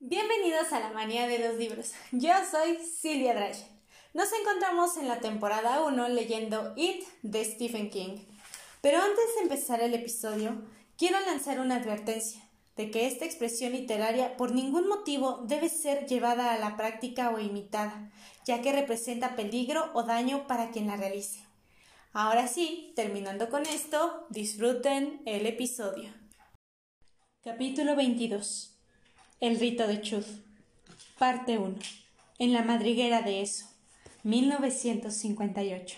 Bienvenidos a la manía de los libros. Yo soy Silvia Drachen. Nos encontramos en la temporada 1 leyendo It de Stephen King. Pero antes de empezar el episodio, quiero lanzar una advertencia de que esta expresión literaria por ningún motivo debe ser llevada a la práctica o imitada, ya que representa peligro o daño para quien la realice. Ahora sí, terminando con esto, disfruten el episodio. Capítulo 22 El rito de Chud Parte 1 En la madriguera de eso 1958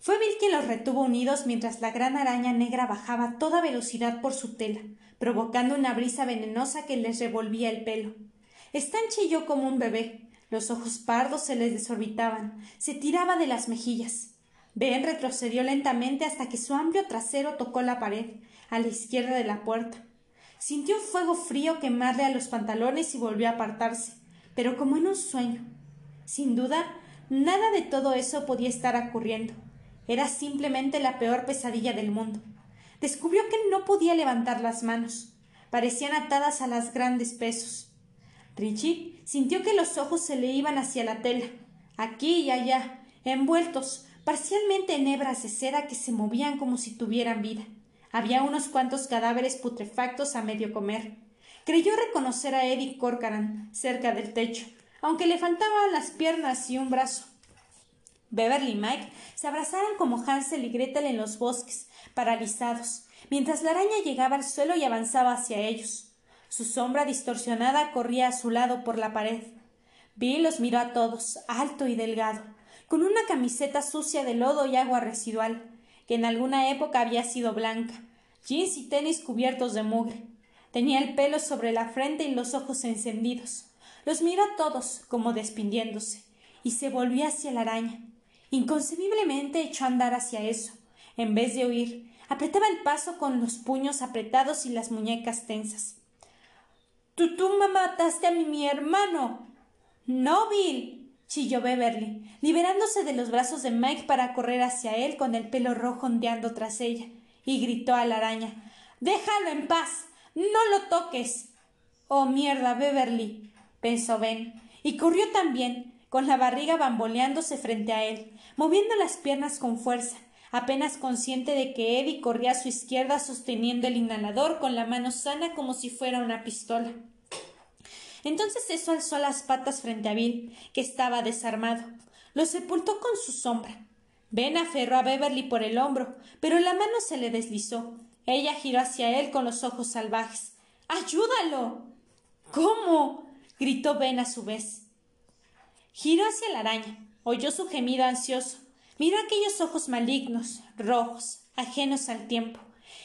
Fue Bill quien los retuvo unidos mientras la gran araña negra bajaba a toda velocidad por su tela, provocando una brisa venenosa que les revolvía el pelo. Stan chilló como un bebé, los ojos pardos se les desorbitaban, se tiraba de las mejillas. Ben retrocedió lentamente hasta que su amplio trasero tocó la pared, a la izquierda de la puerta. Sintió un fuego frío quemarle a los pantalones y volvió a apartarse, pero como en un sueño. Sin duda, nada de todo eso podía estar ocurriendo. Era simplemente la peor pesadilla del mundo. Descubrió que no podía levantar las manos. Parecían atadas a las grandes pesos. Richie sintió que los ojos se le iban hacia la tela, aquí y allá, envueltos, parcialmente en hebras de cera que se movían como si tuvieran vida. Había unos cuantos cadáveres putrefactos a medio comer. Creyó reconocer a Eddie Corcoran cerca del techo, aunque le faltaban las piernas y un brazo. Beverly y Mike se abrazaron como Hansel y Gretel en los bosques, paralizados, mientras la araña llegaba al suelo y avanzaba hacia ellos. Su sombra distorsionada corría a su lado por la pared. Bill los miró a todos, alto y delgado, con una camiseta sucia de lodo y agua residual, que en alguna época había sido blanca, jeans y tenis cubiertos de mugre. Tenía el pelo sobre la frente y los ojos encendidos. Los miró a todos, como despidiéndose, y se volvió hacia la araña. Inconcebiblemente echó a andar hacia eso. En vez de huir, apretaba el paso con los puños apretados y las muñecas tensas. Tú, mataste a mi, mi hermano. No, Bill, chilló Beverly, liberándose de los brazos de Mike para correr hacia él con el pelo rojo ondeando tras ella, y gritó a la araña Déjalo en paz. No lo toques. Oh mierda, Beverly. pensó Ben, y corrió también, con la barriga bamboleándose frente a él, moviendo las piernas con fuerza, apenas consciente de que Eddie corría a su izquierda sosteniendo el inhalador con la mano sana como si fuera una pistola. Entonces eso alzó las patas frente a Bill, que estaba desarmado. Lo sepultó con su sombra. Ben aferró a Beverly por el hombro, pero la mano se le deslizó. Ella giró hacia él con los ojos salvajes. ¡Ayúdalo! ¿Cómo? gritó Ben a su vez. Giró hacia la araña, oyó su gemido ansioso, miró aquellos ojos malignos, rojos, ajenos al tiempo,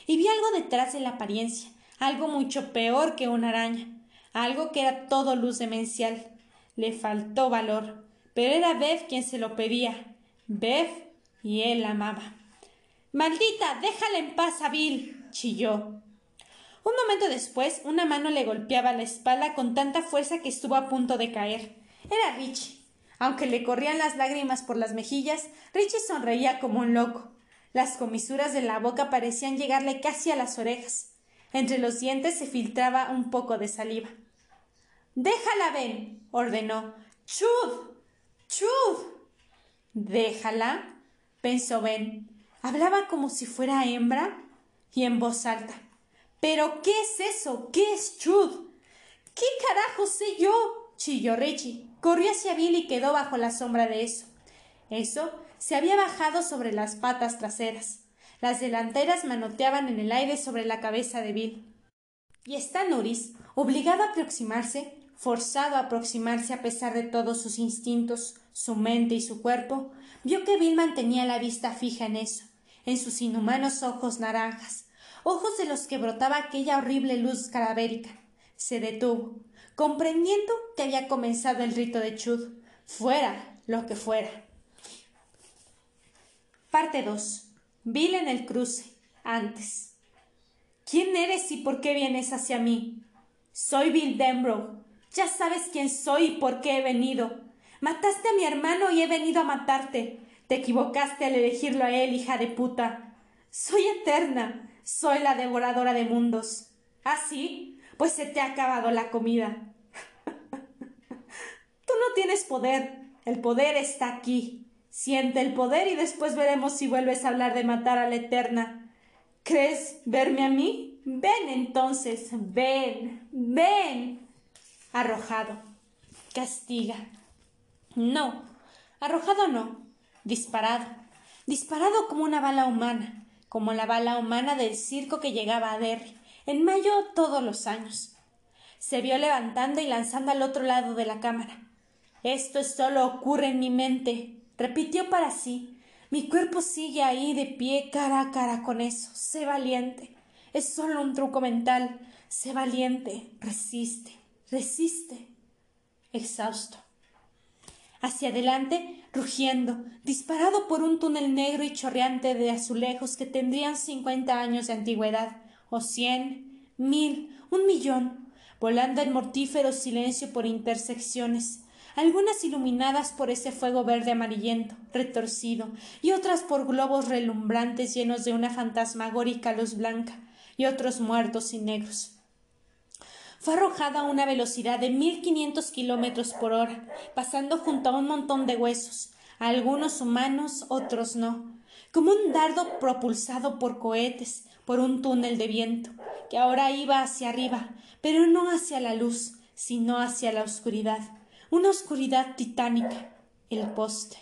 y vio algo detrás de la apariencia, algo mucho peor que una araña, algo que era todo luz demencial. Le faltó valor, pero era Bev quien se lo pedía. Bev y él amaba. Maldita, déjala en paz a Bill. chilló. Un momento después, una mano le golpeaba la espalda con tanta fuerza que estuvo a punto de caer. Era Richie. Aunque le corrían las lágrimas por las mejillas, Richie sonreía como un loco. Las comisuras de la boca parecían llegarle casi a las orejas. Entre los dientes se filtraba un poco de saliva. Déjala, Ben, ordenó. Chud. Chud. Déjala, pensó Ben. Hablaba como si fuera hembra y en voz alta. ¿Pero qué es eso? ¿Qué es Chud? ¿Qué carajo sé yo? chilló Richie. Corrió hacia Bill y quedó bajo la sombra de eso. Eso se había bajado sobre las patas traseras. Las delanteras manoteaban en el aire sobre la cabeza de Bill. Y Stanuris, obligado a aproximarse, forzado a aproximarse a pesar de todos sus instintos, su mente y su cuerpo, vio que Bill mantenía la vista fija en eso, en sus inhumanos ojos naranjas, ojos de los que brotaba aquella horrible luz cadavérica. Se detuvo, comprendiendo que había comenzado el rito de Chud, fuera lo que fuera. Parte 2. Bill en el cruce. Antes. ¿Quién eres y por qué vienes hacia mí? Soy Bill Denbrough. Ya sabes quién soy y por qué he venido. Mataste a mi hermano y he venido a matarte. Te equivocaste al elegirlo a él, hija de puta. Soy eterna. Soy la devoradora de mundos. ¿Ah, sí? pues se te ha acabado la comida. Tú no tienes poder, el poder está aquí. Siente el poder y después veremos si vuelves a hablar de matar a la Eterna. ¿Crees verme a mí? Ven entonces, ven, ven. Arrojado. Castiga. No, arrojado no, disparado. Disparado como una bala humana, como la bala humana del circo que llegaba a Derry, en mayo todos los años. Se vio levantando y lanzando al otro lado de la cámara. Esto solo ocurre en mi mente, repitió para sí. Mi cuerpo sigue ahí de pie cara a cara con eso. Sé valiente. Es solo un truco mental. Sé valiente. Resiste. Resiste. Exhausto. Hacia adelante, rugiendo, disparado por un túnel negro y chorreante de azulejos que tendrían cincuenta años de antigüedad, o cien, mil, un millón, volando en mortífero silencio por intersecciones, algunas iluminadas por ese fuego verde amarillento, retorcido, y otras por globos relumbrantes llenos de una fantasmagórica luz blanca, y otros muertos y negros. Fue arrojada a una velocidad de mil quinientos kilómetros por hora, pasando junto a un montón de huesos, algunos humanos, otros no, como un dardo propulsado por cohetes, por un túnel de viento, que ahora iba hacia arriba, pero no hacia la luz, sino hacia la oscuridad. Una oscuridad titánica, el poste,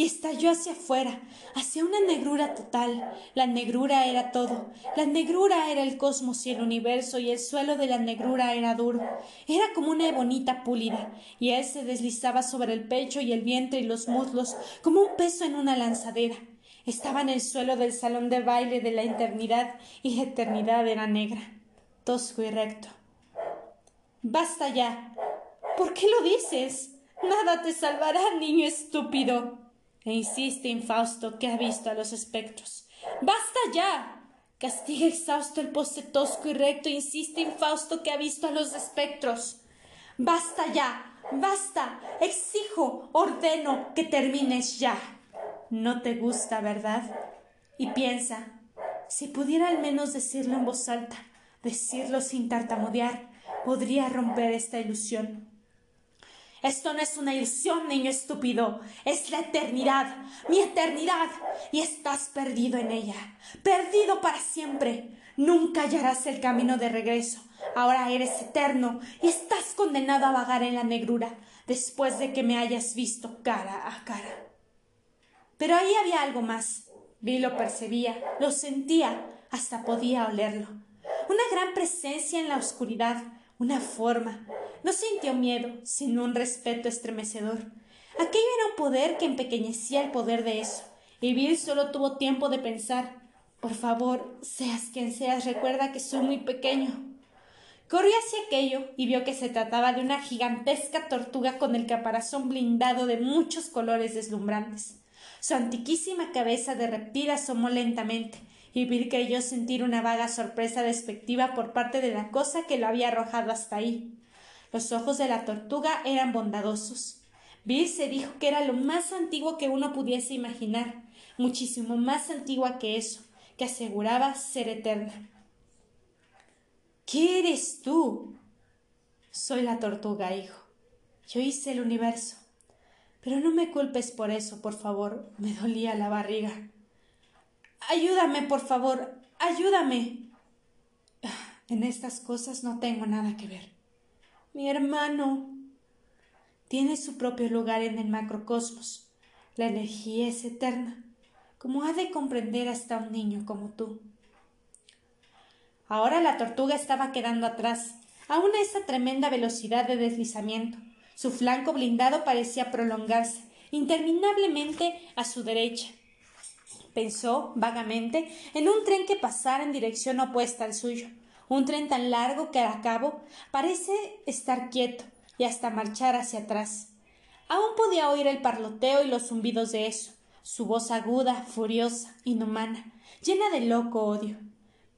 y estalló hacia afuera, hacia una negrura total. La negrura era todo, la negrura era el cosmos y el universo, y el suelo de la negrura era duro, era como una ebonita pulida, y él se deslizaba sobre el pecho y el vientre y los muslos como un peso en una lanzadera. Estaba en el suelo del salón de baile de la eternidad, y la eternidad era negra, tosco y recto. Basta ya, ¿Por qué lo dices? Nada te salvará, niño estúpido. E insiste Infausto, que ha visto a los espectros. ¡Basta ya! Castiga exhausto el poste tosco y recto, insiste Infausto, que ha visto a los espectros. ¡Basta ya! ¡Basta! Exijo, ordeno que termines ya. No te gusta, ¿verdad? Y piensa, si pudiera al menos decirlo en voz alta, decirlo sin tartamudear, podría romper esta ilusión. Esto no es una ilusión, niño estúpido, es la eternidad, mi eternidad, y estás perdido en ella, perdido para siempre. Nunca hallarás el camino de regreso. Ahora eres eterno y estás condenado a vagar en la negrura después de que me hayas visto cara a cara. Pero ahí había algo más. Vi lo percibía, lo sentía, hasta podía olerlo. Una gran presencia en la oscuridad, una forma, no sintió miedo, sino un respeto estremecedor. Aquello era un poder que empequeñecía el poder de eso, y Bill solo tuvo tiempo de pensar Por favor, seas quien seas, recuerda que soy muy pequeño. Corrió hacia aquello y vio que se trataba de una gigantesca tortuga con el caparazón blindado de muchos colores deslumbrantes. Su antiquísima cabeza de reptil asomó lentamente, y Bill creyó sentir una vaga sorpresa despectiva por parte de la cosa que lo había arrojado hasta ahí. Los ojos de la tortuga eran bondadosos. Bill se dijo que era lo más antiguo que uno pudiese imaginar, muchísimo más antigua que eso, que aseguraba ser eterna. ¿Qué eres tú? Soy la tortuga, hijo. Yo hice el universo. Pero no me culpes por eso, por favor. Me dolía la barriga. Ayúdame, por favor. Ayúdame. En estas cosas no tengo nada que ver. Mi hermano tiene su propio lugar en el macrocosmos. La energía es eterna, como ha de comprender hasta un niño como tú. Ahora la tortuga estaba quedando atrás, aún a esa tremenda velocidad de deslizamiento. Su flanco blindado parecía prolongarse interminablemente a su derecha. Pensó vagamente en un tren que pasara en dirección opuesta al suyo un tren tan largo que al cabo parece estar quieto y hasta marchar hacia atrás. Aún podía oír el parloteo y los zumbidos de eso, su voz aguda, furiosa, inhumana, llena de loco odio.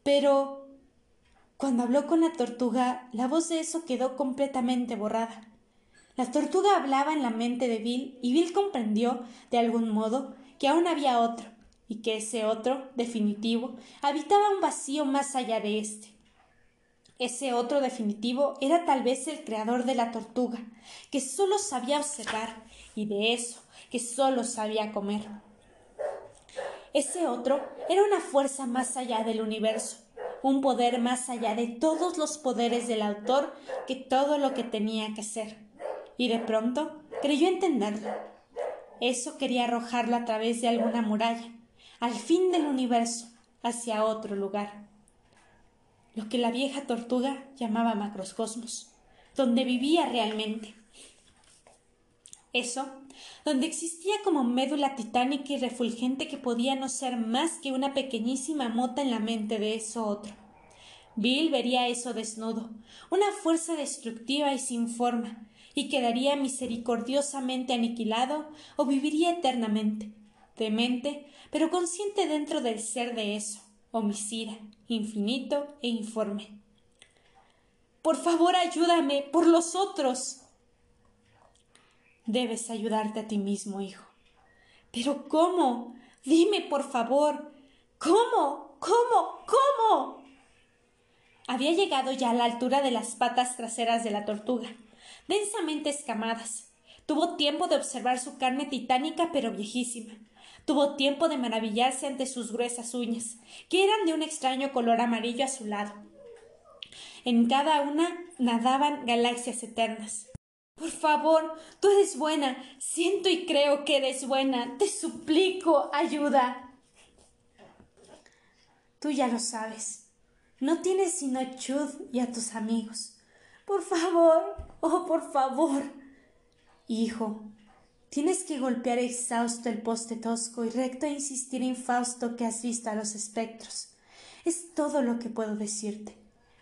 Pero cuando habló con la tortuga, la voz de eso quedó completamente borrada. La tortuga hablaba en la mente de Bill y Bill comprendió, de algún modo, que aún había otro, y que ese otro, definitivo, habitaba un vacío más allá de éste. Ese otro definitivo era tal vez el creador de la tortuga, que sólo sabía observar, y de eso, que sólo sabía comer. Ese otro era una fuerza más allá del universo, un poder más allá de todos los poderes del autor que todo lo que tenía que ser. Y de pronto creyó entenderlo. Eso quería arrojarlo a través de alguna muralla, al fin del universo, hacia otro lugar. Lo que la vieja tortuga llamaba macroscosmos, donde vivía realmente. Eso donde existía como médula titánica y refulgente que podía no ser más que una pequeñísima mota en la mente de eso otro. Bill vería eso desnudo, una fuerza destructiva y sin forma, y quedaría misericordiosamente aniquilado o viviría eternamente, demente, pero consciente dentro del ser de eso, homicida, infinito e informe. Por favor, ayúdame, por los otros. Debes ayudarte a ti mismo, hijo. Pero ¿cómo? Dime, por favor. ¿Cómo? ¿Cómo? ¿Cómo? Había llegado ya a la altura de las patas traseras de la tortuga, densamente escamadas. Tuvo tiempo de observar su carne titánica pero viejísima. Tuvo tiempo de maravillarse ante sus gruesas uñas, que eran de un extraño color amarillo azulado. En cada una nadaban galaxias eternas. Por favor, tú eres buena. Siento y creo que eres buena. Te suplico, ayuda. Tú ya lo sabes. No tienes sino a Chud y a tus amigos. Por favor, oh, por favor. Hijo, tienes que golpear exhausto el poste tosco y recto e insistir infausto que has visto a los espectros. Es todo lo que puedo decirte.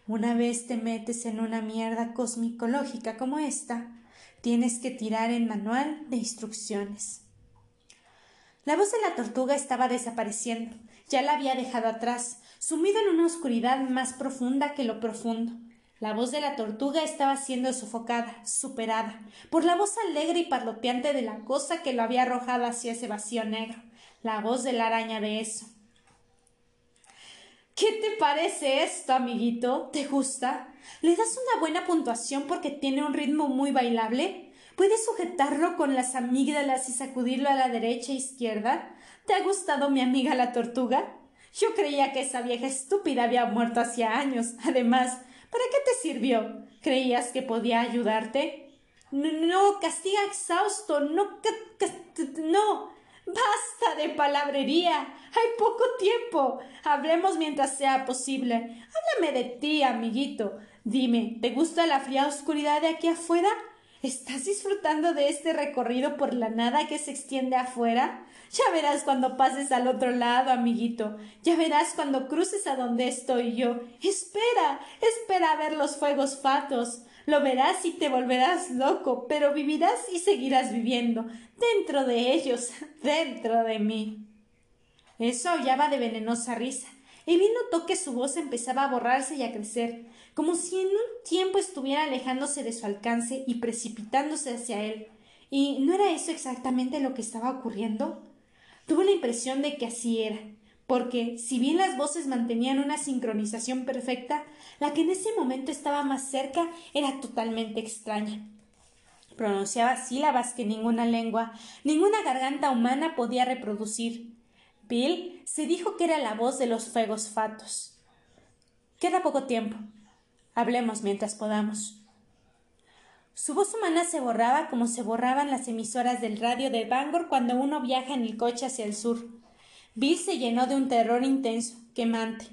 Una vez te metes en una mierda cosmicológica como esta, Tienes que tirar el manual de instrucciones. La voz de la tortuga estaba desapareciendo. Ya la había dejado atrás, sumido en una oscuridad más profunda que lo profundo. La voz de la tortuga estaba siendo sofocada, superada, por la voz alegre y parloteante de la cosa que lo había arrojado hacia ese vacío negro, la voz de la araña de eso. ¿Qué te parece esto, amiguito? ¿Te gusta? ¿Le das una buena puntuación porque tiene un ritmo muy bailable? ¿Puedes sujetarlo con las amígdalas y sacudirlo a la derecha e izquierda? ¿Te ha gustado mi amiga la tortuga? Yo creía que esa vieja estúpida había muerto hacía años. Además, ¿para qué te sirvió? ¿Creías que podía ayudarte? No, castiga exhausto, no, no. Basta de palabrería. Hay poco tiempo. Hablemos mientras sea posible. Háblame de ti, amiguito. Dime, ¿te gusta la fría oscuridad de aquí afuera? ¿Estás disfrutando de este recorrido por la nada que se extiende afuera? Ya verás cuando pases al otro lado, amiguito. Ya verás cuando cruces a donde estoy yo. Espera, espera a ver los fuegos fatos. Lo verás y te volverás loco, pero vivirás y seguirás viviendo, dentro de ellos, dentro de mí. Eso aullaba de venenosa risa, y bien notó que su voz empezaba a borrarse y a crecer, como si en un tiempo estuviera alejándose de su alcance y precipitándose hacia él. ¿Y no era eso exactamente lo que estaba ocurriendo? Tuvo la impresión de que así era, porque, si bien las voces mantenían una sincronización perfecta, la que en ese momento estaba más cerca era totalmente extraña. Pronunciaba sílabas que ninguna lengua, ninguna garganta humana podía reproducir. Bill se dijo que era la voz de los fuegos fatos. Queda poco tiempo. Hablemos mientras podamos. Su voz humana se borraba como se borraban las emisoras del radio de Bangor cuando uno viaja en el coche hacia el sur. Bill se llenó de un terror intenso, quemante.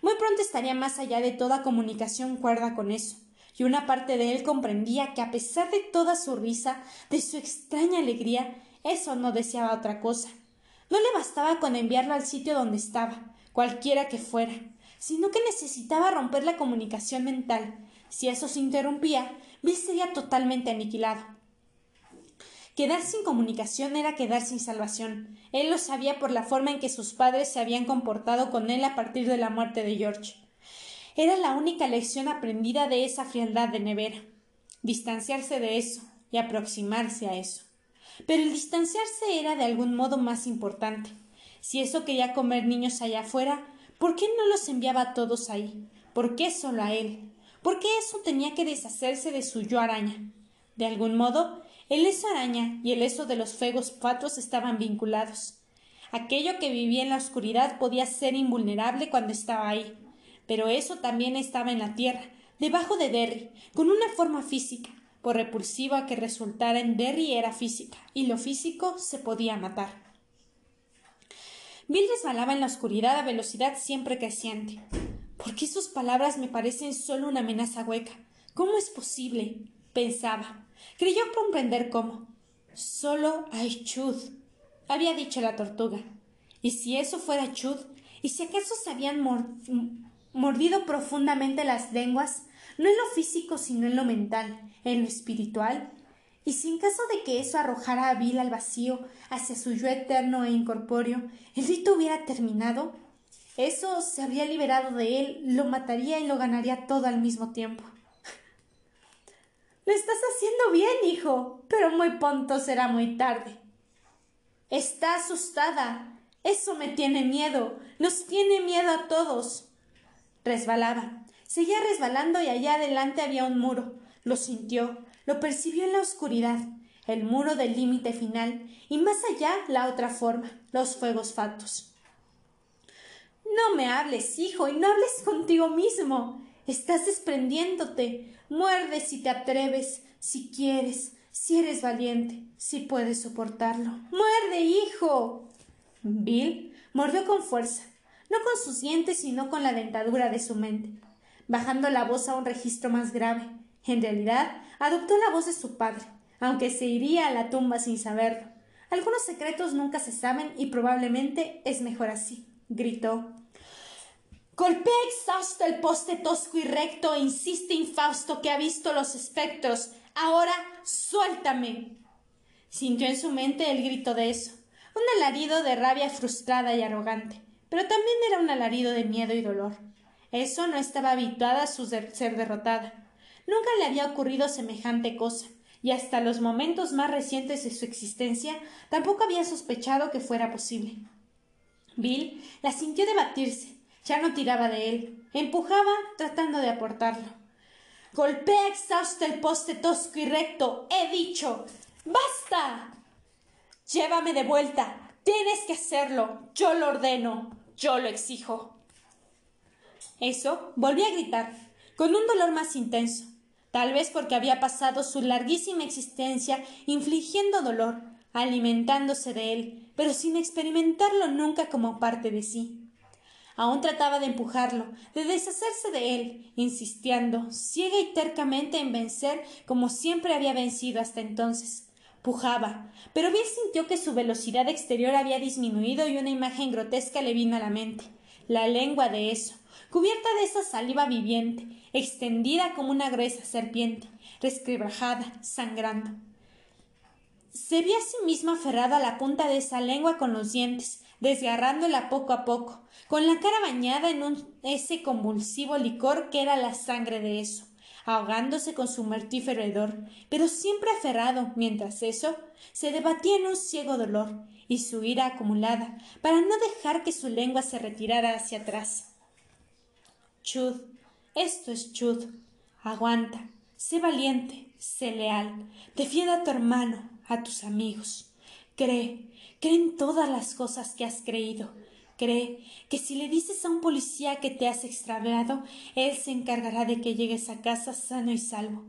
Muy pronto estaría más allá de toda comunicación cuerda con eso, y una parte de él comprendía que a pesar de toda su risa, de su extraña alegría, eso no deseaba otra cosa. No le bastaba con enviarlo al sitio donde estaba, cualquiera que fuera, sino que necesitaba romper la comunicación mental. Si eso se interrumpía, Bill sería totalmente aniquilado. Quedar sin comunicación era quedar sin salvación. Él lo sabía por la forma en que sus padres se habían comportado con él a partir de la muerte de George. Era la única lección aprendida de esa frialdad de nevera. Distanciarse de eso y aproximarse a eso. Pero el distanciarse era de algún modo más importante. Si eso quería comer niños allá afuera, ¿por qué no los enviaba a todos ahí? ¿Por qué solo a él? ¿Por qué eso tenía que deshacerse de su yo araña? De algún modo, el eso araña y el eso de los fegos fatuos estaban vinculados. Aquello que vivía en la oscuridad podía ser invulnerable cuando estaba ahí, pero eso también estaba en la tierra, debajo de Derry, con una forma física, por repulsiva que resultara en Derry era física, y lo físico se podía matar. Bill resbalaba en la oscuridad a velocidad siempre creciente. ¿Por qué sus palabras me parecen solo una amenaza hueca? ¿Cómo es posible? pensaba. Creyó comprender cómo. Solo hay Chud, había dicho la tortuga. ¿Y si eso fuera Chud? ¿Y si acaso se habían mordido profundamente las lenguas, no en lo físico, sino en lo mental, en lo espiritual? Y si en caso de que eso arrojara a Bill al vacío, hacia su yo eterno e incorpóreo, el rito hubiera terminado, eso se habría liberado de él, lo mataría y lo ganaría todo al mismo tiempo. Lo estás haciendo bien, hijo, pero muy pronto será muy tarde. Está asustada. Eso me tiene miedo. Nos tiene miedo a todos. Resbalaba. Seguía resbalando y allá adelante había un muro. Lo sintió, lo percibió en la oscuridad, el muro del límite final, y más allá la otra forma, los fuegos fatos. No me hables, hijo, y no hables contigo mismo. Estás desprendiéndote. Muerde si te atreves, si quieres, si eres valiente, si puedes soportarlo. ¡Muerde, hijo! Bill mordió con fuerza, no con sus dientes, sino con la dentadura de su mente, bajando la voz a un registro más grave. En realidad, adoptó la voz de su padre, aunque se iría a la tumba sin saberlo. Algunos secretos nunca se saben y probablemente es mejor así, gritó. Golpea exhausto el poste tosco y recto e insiste infausto que ha visto los espectros. Ahora suéltame. Sintió en su mente el grito de eso, un alarido de rabia frustrada y arrogante, pero también era un alarido de miedo y dolor. Eso no estaba habituada a su ser derrotada. Nunca le había ocurrido semejante cosa, y hasta los momentos más recientes de su existencia tampoco había sospechado que fuera posible. Bill la sintió debatirse, ya no tiraba de él. Empujaba tratando de aportarlo. Golpea exhausto el poste tosco y recto. He dicho. ¡Basta! Llévame de vuelta. Tienes que hacerlo. Yo lo ordeno. Yo lo exijo. Eso volví a gritar, con un dolor más intenso, tal vez porque había pasado su larguísima existencia infligiendo dolor, alimentándose de él, pero sin experimentarlo nunca como parte de sí. Aún trataba de empujarlo, de deshacerse de él, insistiendo, ciega y tercamente en vencer como siempre había vencido hasta entonces. Pujaba, pero bien sintió que su velocidad exterior había disminuido y una imagen grotesca le vino a la mente. La lengua de eso, cubierta de esa saliva viviente, extendida como una gruesa serpiente, resquebrajada, sangrando. Se vio a sí misma aferrada a la punta de esa lengua con los dientes, desgarrándola poco a poco, con la cara bañada en ese convulsivo licor que era la sangre de eso, ahogándose con su mortífero hedor, pero siempre aferrado, mientras eso se debatía en un ciego dolor, y su ira acumulada, para no dejar que su lengua se retirara hacia atrás. Chud, esto es Chud. Aguanta, sé valiente, sé leal, defienda a tu hermano, a tus amigos. Cree, Cree en todas las cosas que has creído. Cree que si le dices a un policía que te has extraviado, él se encargará de que llegues a casa sano y salvo.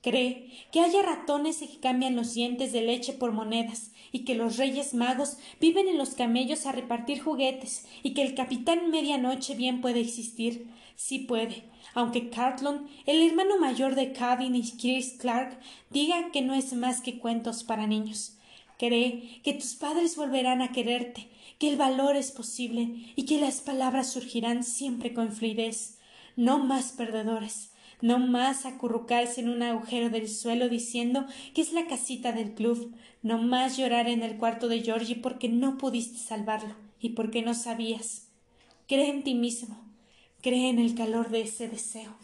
Cree que haya ratones que cambian los dientes de leche por monedas, y que los reyes magos viven en los camellos a repartir juguetes, y que el capitán medianoche bien puede existir. Sí puede, aunque Cartlon, el hermano mayor de Cadin y Chris Clark, diga que no es más que cuentos para niños. Cree que tus padres volverán a quererte, que el valor es posible y que las palabras surgirán siempre con fluidez. No más perdedores, no más acurrucarse en un agujero del suelo diciendo que es la casita del club, no más llorar en el cuarto de Georgie porque no pudiste salvarlo y porque no sabías. Cree en ti mismo, cree en el calor de ese deseo.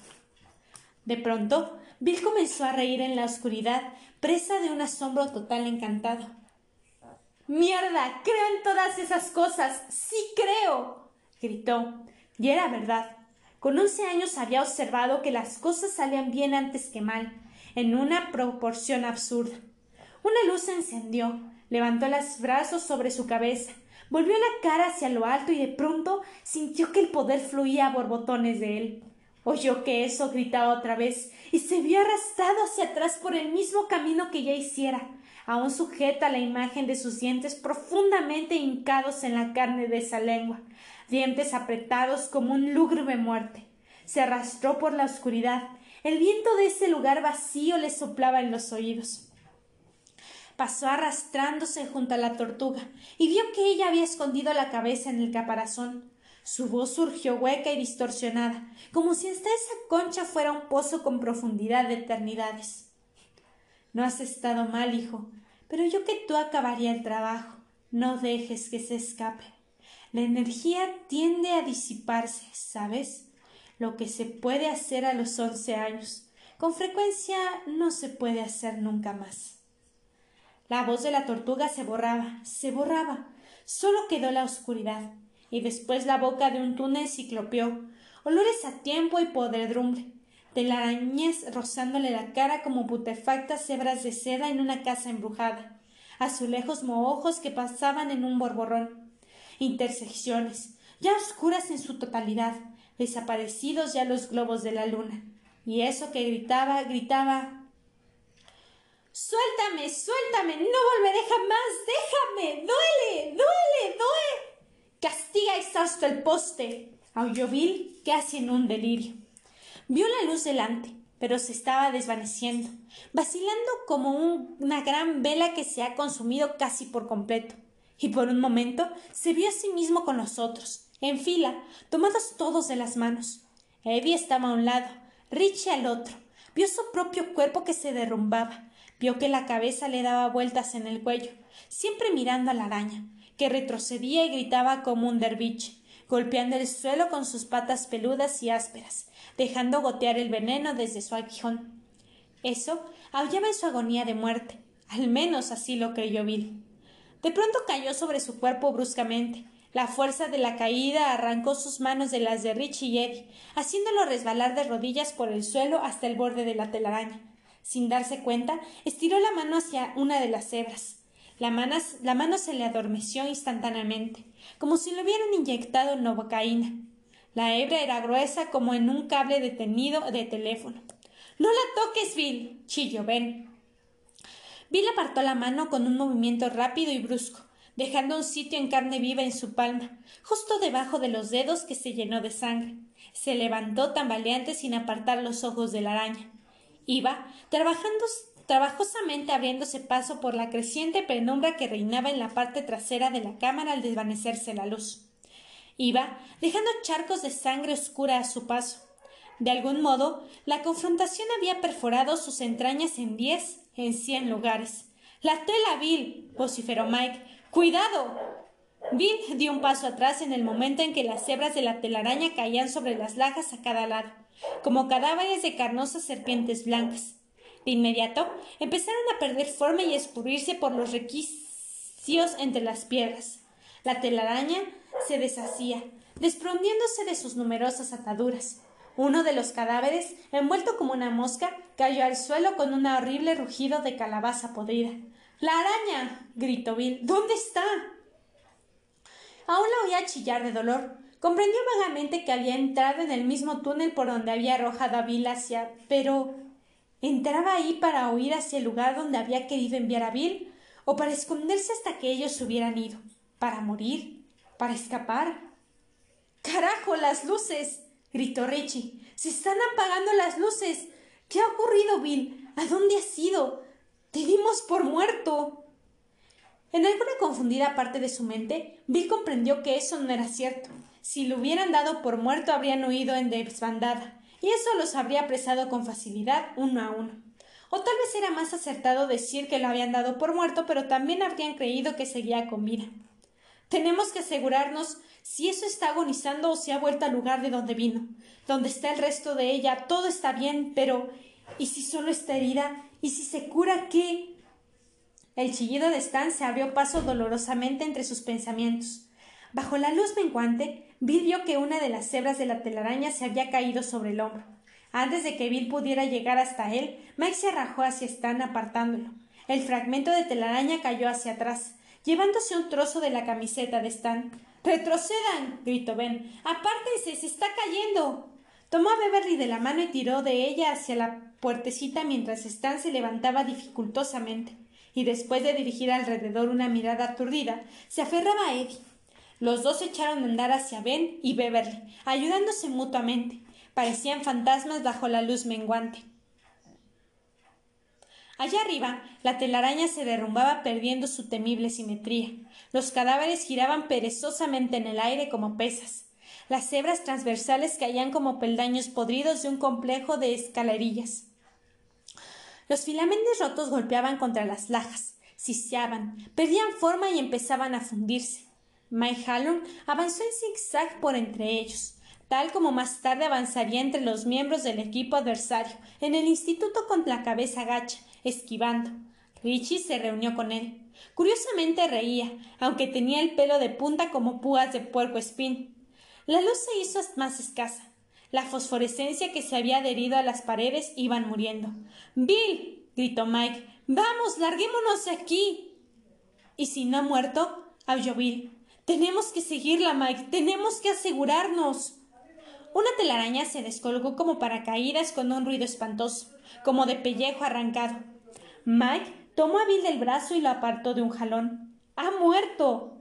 De pronto, Bill comenzó a reír en la oscuridad, presa de un asombro total encantado. Mierda, creo en todas esas cosas. Sí creo. gritó. Y era verdad. Con once años había observado que las cosas salían bien antes que mal, en una proporción absurda. Una luz se encendió, levantó los brazos sobre su cabeza, volvió la cara hacia lo alto y de pronto sintió que el poder fluía a borbotones de él. Oyó que eso gritaba otra vez y se vio arrastrado hacia atrás por el mismo camino que ya hiciera, aún sujeta la imagen de sus dientes profundamente hincados en la carne de esa lengua, dientes apretados como un lúgubre muerte. Se arrastró por la oscuridad. El viento de ese lugar vacío le soplaba en los oídos pasó arrastrándose junto a la tortuga y vio que ella había escondido la cabeza en el caparazón. Su voz surgió hueca y distorsionada, como si hasta esa concha fuera un pozo con profundidad de eternidades. No has estado mal, hijo, pero yo que tú acabaría el trabajo. No dejes que se escape. La energía tiende a disiparse, ¿sabes? Lo que se puede hacer a los once años, con frecuencia no se puede hacer nunca más. La voz de la tortuga se borraba, se borraba. Solo quedó la oscuridad, y después la boca de un túnel ciclopeó, olores a tiempo y podredumbre, telarañas rozándole la cara como putefactas hebras de seda en una casa embrujada, azulejos mohojos que pasaban en un borborrón, intersecciones, ya oscuras en su totalidad, desaparecidos ya los globos de la luna, y eso que gritaba, gritaba Suéltame, suéltame, no volveré jamás, déjame, duele, duele, duele. Castiga exhausto el poste, aulló Bill, casi en un delirio. Vio la luz delante, pero se estaba desvaneciendo, vacilando como una gran vela que se ha consumido casi por completo. Y por un momento se vio a sí mismo con los otros, en fila, tomados todos de las manos. Eddie estaba a un lado, Richie al otro. Vio su propio cuerpo que se derrumbaba, Vio que la cabeza le daba vueltas en el cuello, siempre mirando a la araña, que retrocedía y gritaba como un derviche, golpeando el suelo con sus patas peludas y ásperas, dejando gotear el veneno desde su aguijón. Eso aullaba en su agonía de muerte, al menos así lo creyó Bill. De pronto cayó sobre su cuerpo bruscamente. La fuerza de la caída arrancó sus manos de las de Richie y Eddie, haciéndolo resbalar de rodillas por el suelo hasta el borde de la telaraña. Sin darse cuenta, estiró la mano hacia una de las hebras. La, la mano se le adormeció instantáneamente, como si le hubieran inyectado novocaína. La hebra era gruesa como en un cable detenido de teléfono. No la toques, Bill. chilló Ben. Bill apartó la mano con un movimiento rápido y brusco, dejando un sitio en carne viva en su palma, justo debajo de los dedos que se llenó de sangre. Se levantó tambaleante sin apartar los ojos de la araña. Iba trabajando trabajosamente abriéndose paso por la creciente penumbra que reinaba en la parte trasera de la cámara al desvanecerse la luz. Iba dejando charcos de sangre oscura a su paso. De algún modo, la confrontación había perforado sus entrañas en diez, en cien lugares. La tela, Bill. vociferó Mike. ¡Cuidado! Bill dio un paso atrás en el momento en que las hebras de la telaraña caían sobre las lajas a cada lado como cadáveres de carnosas serpientes blancas. De inmediato empezaron a perder forma y a escurrirse por los requicios entre las piedras. La telaraña se deshacía, desprendiéndose de sus numerosas ataduras. Uno de los cadáveres, envuelto como una mosca, cayó al suelo con un horrible rugido de calabaza podrida. ¡La araña! gritó Bill. ¿Dónde está? Aún la oía chillar de dolor. Comprendió vagamente que había entrado en el mismo túnel por donde había arrojado a Bill hacia. pero. ¿Entraba ahí para huir hacia el lugar donde había querido enviar a Bill? ¿O para esconderse hasta que ellos hubieran ido? ¿Para morir? ¿Para escapar? ¡Carajo, las luces! gritó Richie. ¡Se están apagando las luces! ¿Qué ha ocurrido, Bill? ¿A dónde has ido? Te dimos por muerto. En alguna confundida parte de su mente, Bill comprendió que eso no era cierto. Si lo hubieran dado por muerto habrían huido en desbandada, y eso los habría apresado con facilidad uno a uno. O tal vez era más acertado decir que lo habían dado por muerto, pero también habrían creído que seguía con vida. Tenemos que asegurarnos si eso está agonizando o si ha vuelto al lugar de donde vino. Donde está el resto de ella, todo está bien, pero ¿y si solo está herida? ¿Y si se cura qué? El chillido de Stan se abrió paso dolorosamente entre sus pensamientos. Bajo la luz menguante, Vio que una de las hebras de la telaraña se había caído sobre el hombro. Antes de que Bill pudiera llegar hasta él, Mike se arrajó hacia Stan apartándolo. El fragmento de telaraña cayó hacia atrás, llevándose un trozo de la camiseta de Stan. ¡Retrocedan! gritó Ben. ¡Apártense! ¡Se está cayendo! Tomó a Beverly de la mano y tiró de ella hacia la puertecita mientras Stan se levantaba dificultosamente, y después de dirigir alrededor una mirada aturdida, se aferraba a Eddie. Los dos echaron a andar hacia Ben y Beverly, ayudándose mutuamente. Parecían fantasmas bajo la luz menguante. Allá arriba, la telaraña se derrumbaba perdiendo su temible simetría. Los cadáveres giraban perezosamente en el aire como pesas. Las hebras transversales caían como peldaños podridos de un complejo de escalerillas. Los filamentos rotos golpeaban contra las lajas, siseaban, perdían forma y empezaban a fundirse. Mike Hallon avanzó en zigzag por entre ellos, tal como más tarde avanzaría entre los miembros del equipo adversario, en el instituto con la cabeza gacha, esquivando. Richie se reunió con él. Curiosamente reía, aunque tenía el pelo de punta como púas de puerco espín. La luz se hizo más escasa. La fosforescencia que se había adherido a las paredes iban muriendo. Bill. gritó Mike. Vamos, larguémonos aquí. ¿Y si no ha muerto? aulló Bill. Tenemos que seguirla, Mike. Tenemos que asegurarnos. Una telaraña se descolgó como paracaídas con un ruido espantoso, como de pellejo arrancado. Mike tomó a Bill del brazo y lo apartó de un jalón. ¡Ha muerto!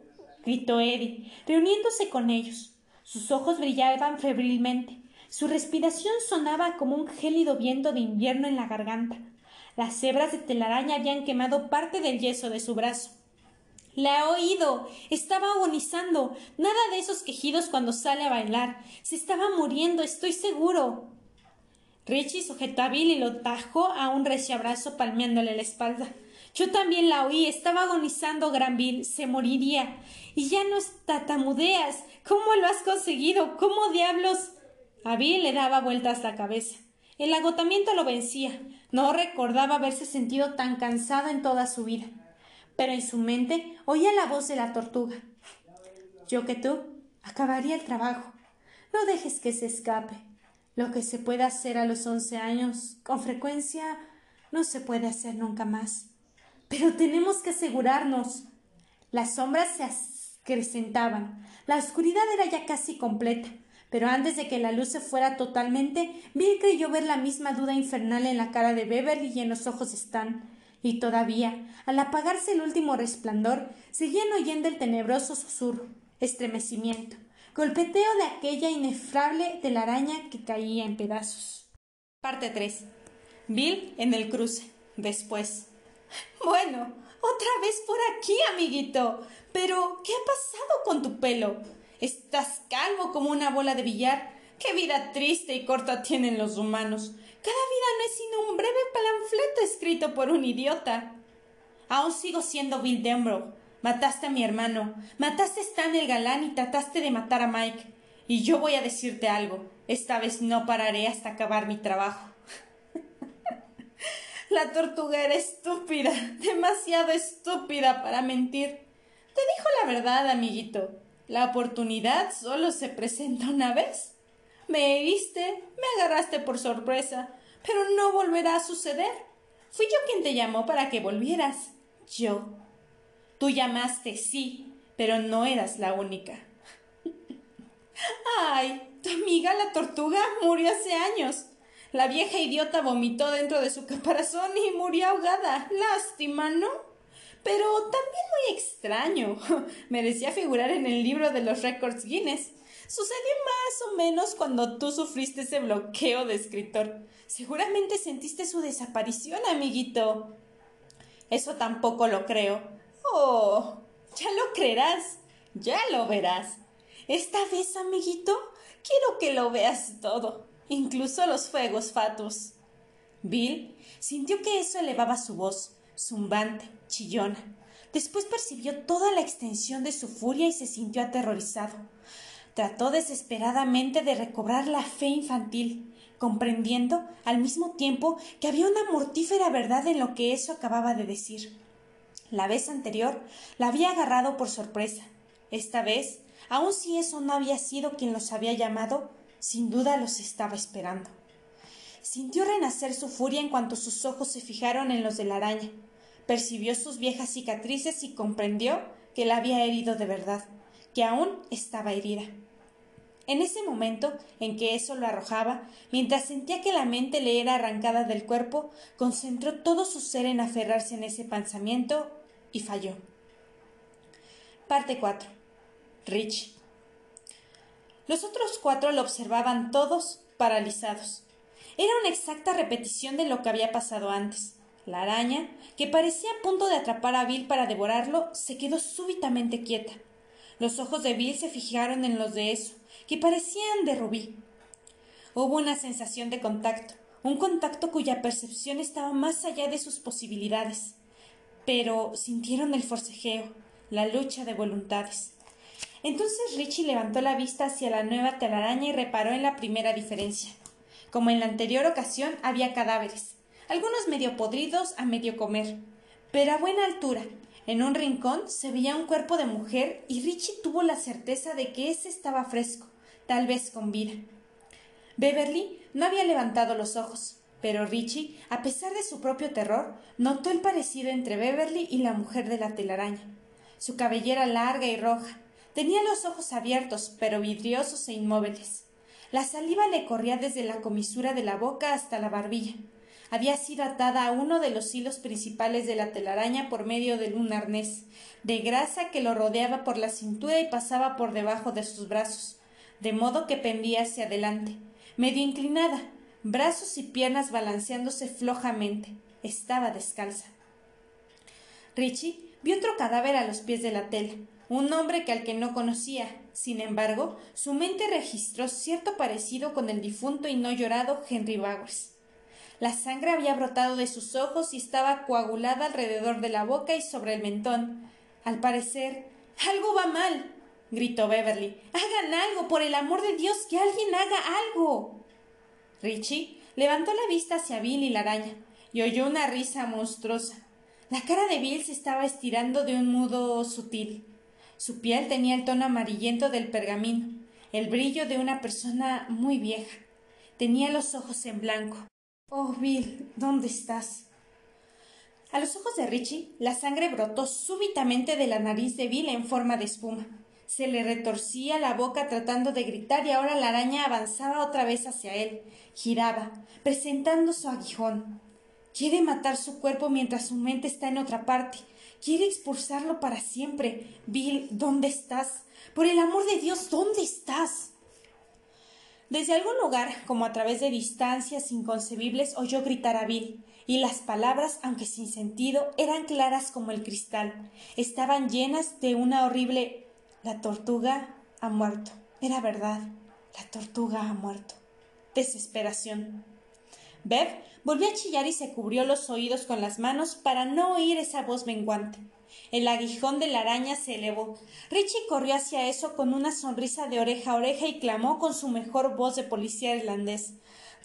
gritó Eddie, reuniéndose con ellos. Sus ojos brillaban febrilmente. Su respiración sonaba como un gélido viento de invierno en la garganta. Las hebras de telaraña habían quemado parte del yeso de su brazo. La he oído. Estaba agonizando. Nada de esos quejidos cuando sale a bailar. Se estaba muriendo, estoy seguro. Richie sujetó a Bill y lo tajó a un recio abrazo palmeándole la espalda. Yo también la oí, estaba agonizando Granville, se moriría. Y ya no tatamudeas. ¿Cómo lo has conseguido? ¿Cómo diablos? A Bill le daba vueltas la cabeza. El agotamiento lo vencía. No recordaba haberse sentido tan cansado en toda su vida. Pero en su mente oía la voz de la tortuga. Yo que tú acabaría el trabajo. No dejes que se escape. Lo que se puede hacer a los once años, con frecuencia, no se puede hacer nunca más. Pero tenemos que asegurarnos. Las sombras se acrecentaban. La oscuridad era ya casi completa. Pero antes de que la luz se fuera totalmente, Bill creyó ver la misma duda infernal en la cara de Beverly y en los ojos de Stan. Y todavía, al apagarse el último resplandor, seguían oyendo el tenebroso susurro, estremecimiento, golpeteo de aquella inefable telaraña que caía en pedazos. Parte 3. Bill en el cruce. Después. Bueno, otra vez por aquí, amiguito. Pero, ¿qué ha pasado con tu pelo? Estás calvo como una bola de billar. Qué vida triste y corta tienen los humanos. Cada vida no es sino un breve panfleto escrito por un idiota. Aún sigo siendo Bill Denbrough. Mataste a mi hermano, mataste a Stan el galán y trataste de matar a Mike. Y yo voy a decirte algo. Esta vez no pararé hasta acabar mi trabajo. La tortuga era estúpida, demasiado estúpida para mentir. Te dijo la verdad, amiguito. La oportunidad solo se presenta una vez. Me heriste, me agarraste por sorpresa, pero no volverá a suceder. Fui yo quien te llamó para que volvieras. Yo. Tú llamaste, sí, pero no eras la única. Ay, tu amiga la tortuga murió hace años. La vieja idiota vomitó dentro de su caparazón y murió ahogada. Lástima, ¿no? Pero también muy extraño. Merecía figurar en el libro de los récords Guinness. Sucedió más o menos cuando tú sufriste ese bloqueo de escritor. Seguramente sentiste su desaparición, amiguito. Eso tampoco lo creo. Oh, ya lo creerás. Ya lo verás. Esta vez, amiguito, quiero que lo veas todo incluso los fuegos fatuos. Bill sintió que eso elevaba su voz, zumbante, chillona. Después percibió toda la extensión de su furia y se sintió aterrorizado. Trató desesperadamente de recobrar la fe infantil, comprendiendo al mismo tiempo que había una mortífera verdad en lo que eso acababa de decir. La vez anterior la había agarrado por sorpresa. Esta vez aun si eso no había sido quien los había llamado, sin duda los estaba esperando. Sintió renacer su furia en cuanto sus ojos se fijaron en los de la araña. Percibió sus viejas cicatrices y comprendió que la había herido de verdad, que aún estaba herida. En ese momento en que eso lo arrojaba, mientras sentía que la mente le era arrancada del cuerpo, concentró todo su ser en aferrarse en ese pensamiento y falló. Parte 4. Rich. Los otros cuatro lo observaban todos paralizados. Era una exacta repetición de lo que había pasado antes. La araña, que parecía a punto de atrapar a Bill para devorarlo, se quedó súbitamente quieta. Los ojos de Bill se fijaron en los de eso, que parecían de rubí. Hubo una sensación de contacto, un contacto cuya percepción estaba más allá de sus posibilidades. Pero sintieron el forcejeo, la lucha de voluntades. Entonces Richie levantó la vista hacia la nueva telaraña y reparó en la primera diferencia. Como en la anterior ocasión, había cadáveres, algunos medio podridos a medio comer, pero a buena altura. En un rincón se veía un cuerpo de mujer y Richie tuvo la certeza de que ese estaba fresco, tal vez con vida. Beverly no había levantado los ojos, pero Richie, a pesar de su propio terror, notó el parecido entre Beverly y la mujer de la telaraña. Su cabellera larga y roja, Tenía los ojos abiertos, pero vidriosos e inmóviles. La saliva le corría desde la comisura de la boca hasta la barbilla. Había sido atada a uno de los hilos principales de la telaraña por medio de un arnés, de grasa que lo rodeaba por la cintura y pasaba por debajo de sus brazos, de modo que pendía hacia adelante, medio inclinada, brazos y piernas balanceándose flojamente. Estaba descalza. Richie vio otro cadáver a los pies de la tela, un hombre que al que no conocía. Sin embargo, su mente registró cierto parecido con el difunto y no llorado Henry Bowers. La sangre había brotado de sus ojos y estaba coagulada alrededor de la boca y sobre el mentón. Al parecer, algo va mal, gritó Beverly. Hagan algo, por el amor de Dios, que alguien haga algo. Richie levantó la vista hacia Bill y la araña y oyó una risa monstruosa. La cara de Bill se estaba estirando de un modo sutil. Su piel tenía el tono amarillento del pergamino, el brillo de una persona muy vieja. Tenía los ojos en blanco. Oh, Bill, ¿dónde estás? A los ojos de Richie, la sangre brotó súbitamente de la nariz de Bill en forma de espuma. Se le retorcía la boca tratando de gritar y ahora la araña avanzaba otra vez hacia él, giraba, presentando su aguijón. Quiere matar su cuerpo mientras su mente está en otra parte, Quiere expulsarlo para siempre. Bill, ¿dónde estás? Por el amor de Dios, ¿dónde estás? Desde algún lugar, como a través de distancias inconcebibles, oyó gritar a Bill, y las palabras, aunque sin sentido, eran claras como el cristal. Estaban llenas de una horrible La tortuga ha muerto. Era verdad. La tortuga ha muerto. Desesperación. Bev volvió a chillar y se cubrió los oídos con las manos para no oír esa voz menguante. El aguijón de la araña se elevó. Richie corrió hacia eso con una sonrisa de oreja a oreja y clamó con su mejor voz de policía irlandés.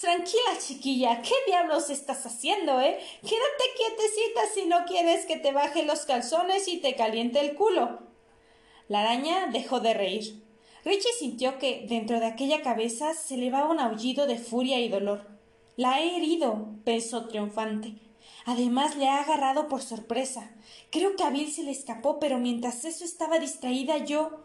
Tranquila, chiquilla, ¿qué diablos estás haciendo, eh? Quédate quietecita si no quieres que te baje los calzones y te caliente el culo. La araña dejó de reír. Richie sintió que dentro de aquella cabeza se elevaba un aullido de furia y dolor. La he herido, pensó triunfante. Además le ha agarrado por sorpresa. Creo que a Bill se le escapó, pero mientras eso estaba distraída yo.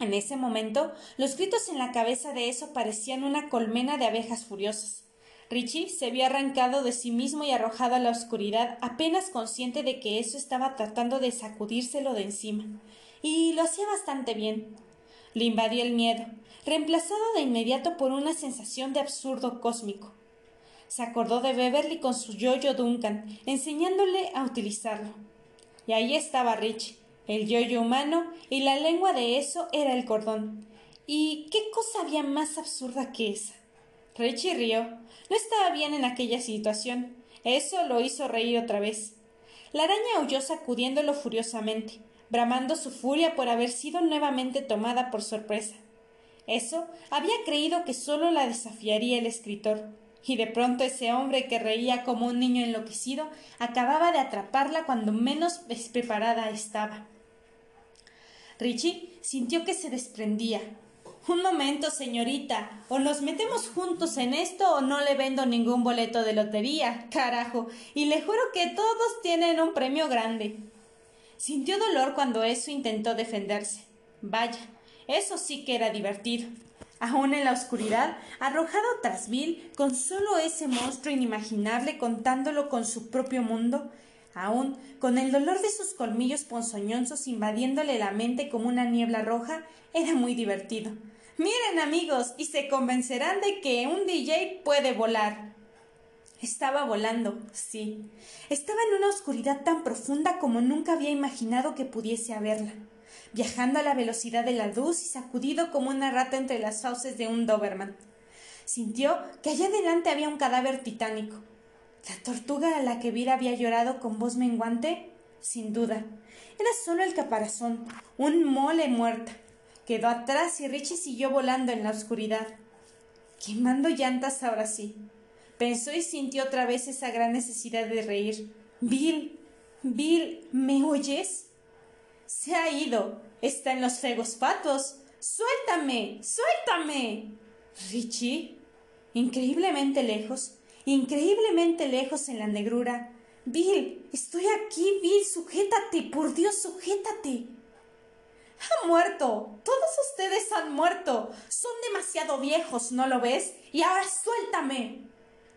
En ese momento, los gritos en la cabeza de eso parecían una colmena de abejas furiosas. Richie se había arrancado de sí mismo y arrojado a la oscuridad, apenas consciente de que eso estaba tratando de sacudírselo de encima. Y lo hacía bastante bien. Le invadió el miedo, reemplazado de inmediato por una sensación de absurdo cósmico. Se acordó de Beverly con su yoyo Duncan, enseñándole a utilizarlo. Y ahí estaba Rich, el yoyo humano, y la lengua de eso era el cordón. ¿Y qué cosa había más absurda que esa? Richie rió. No estaba bien en aquella situación. Eso lo hizo reír otra vez. La araña huyó sacudiéndolo furiosamente, bramando su furia por haber sido nuevamente tomada por sorpresa. Eso había creído que solo la desafiaría el escritor, y de pronto ese hombre que reía como un niño enloquecido acababa de atraparla cuando menos preparada estaba. Richie sintió que se desprendía. Un momento, señorita. O nos metemos juntos en esto o no le vendo ningún boleto de lotería. Carajo. Y le juro que todos tienen un premio grande. Sintió dolor cuando eso intentó defenderse. Vaya, eso sí que era divertido. Aún en la oscuridad, arrojado tras Bill, con solo ese monstruo inimaginable contándolo con su propio mundo, aún con el dolor de sus colmillos ponzoñosos invadiéndole la mente como una niebla roja, era muy divertido. Miren amigos, y se convencerán de que un DJ puede volar. Estaba volando, sí. Estaba en una oscuridad tan profunda como nunca había imaginado que pudiese haberla, viajando a la velocidad de la luz y sacudido como una rata entre las fauces de un Doberman. Sintió que allá adelante había un cadáver titánico, ¿La tortuga a la que Vira había llorado con voz menguante? Sin duda. Era solo el caparazón, un mole muerta. Quedó atrás y Richie siguió volando en la oscuridad. Quemando llantas ahora sí. Pensó y sintió otra vez esa gran necesidad de reír. Bill, Bill, ¿me oyes? Se ha ido. Está en los fegos patos. Suéltame, suéltame. Richie, increíblemente lejos, increíblemente lejos en la negrura. Bill, estoy aquí, Bill, sujétate, por Dios, sujétate. Ha muerto. Todos ustedes han muerto. Son demasiado viejos, ¿no lo ves? Y ahora suéltame.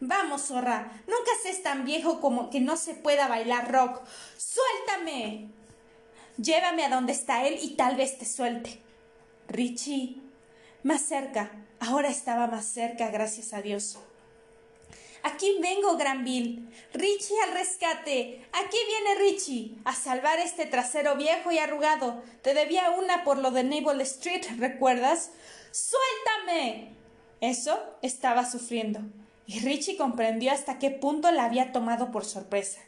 Vamos, zorra. Nunca seas tan viejo como que no se pueda bailar rock. Suéltame. Llévame a donde está él y tal vez te suelte. Richie. Más cerca. Ahora estaba más cerca, gracias a Dios. Aquí vengo, Granville. Richie al rescate. Aquí viene Richie. A salvar este trasero viejo y arrugado. Te debía una por lo de Naval Street, ¿recuerdas? ¡Suéltame! Eso estaba sufriendo. Y Richie comprendió hasta qué punto la había tomado por sorpresa.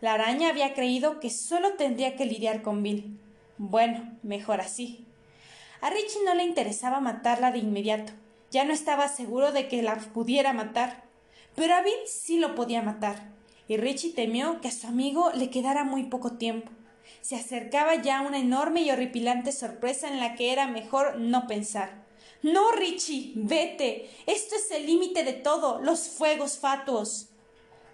La araña había creído que solo tendría que lidiar con Bill. Bueno, mejor así. A Richie no le interesaba matarla de inmediato. Ya no estaba seguro de que la pudiera matar. Pero a Bill sí lo podía matar, y Richie temió que a su amigo le quedara muy poco tiempo. Se acercaba ya una enorme y horripilante sorpresa en la que era mejor no pensar. No, Richie, vete. Esto es el límite de todo, los fuegos fatuos.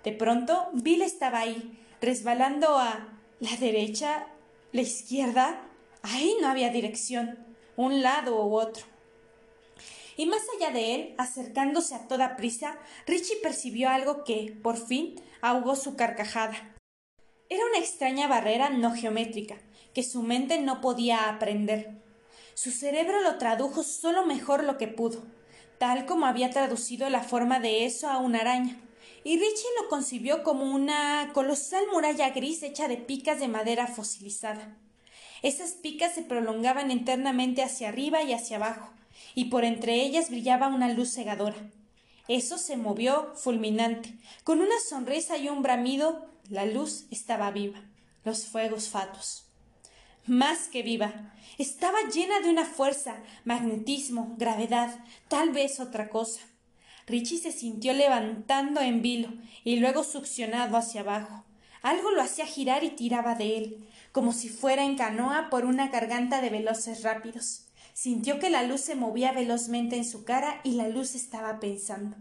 De pronto, Bill estaba ahí, resbalando a la derecha, la izquierda. Ahí no había dirección, un lado u otro y más allá de él, acercándose a toda prisa, Richie percibió algo que, por fin, ahogó su carcajada. Era una extraña barrera no geométrica, que su mente no podía aprender. Su cerebro lo tradujo solo mejor lo que pudo, tal como había traducido la forma de eso a una araña, y Richie lo concibió como una colosal muralla gris hecha de picas de madera fosilizada. Esas picas se prolongaban internamente hacia arriba y hacia abajo, y por entre ellas brillaba una luz cegadora. Eso se movió fulminante. Con una sonrisa y un bramido, la luz estaba viva. Los fuegos fatos. Más que viva. Estaba llena de una fuerza, magnetismo, gravedad, tal vez otra cosa. Richie se sintió levantando en vilo y luego succionado hacia abajo. Algo lo hacía girar y tiraba de él, como si fuera en canoa por una garganta de veloces rápidos. Sintió que la luz se movía velozmente en su cara y la luz estaba pensando.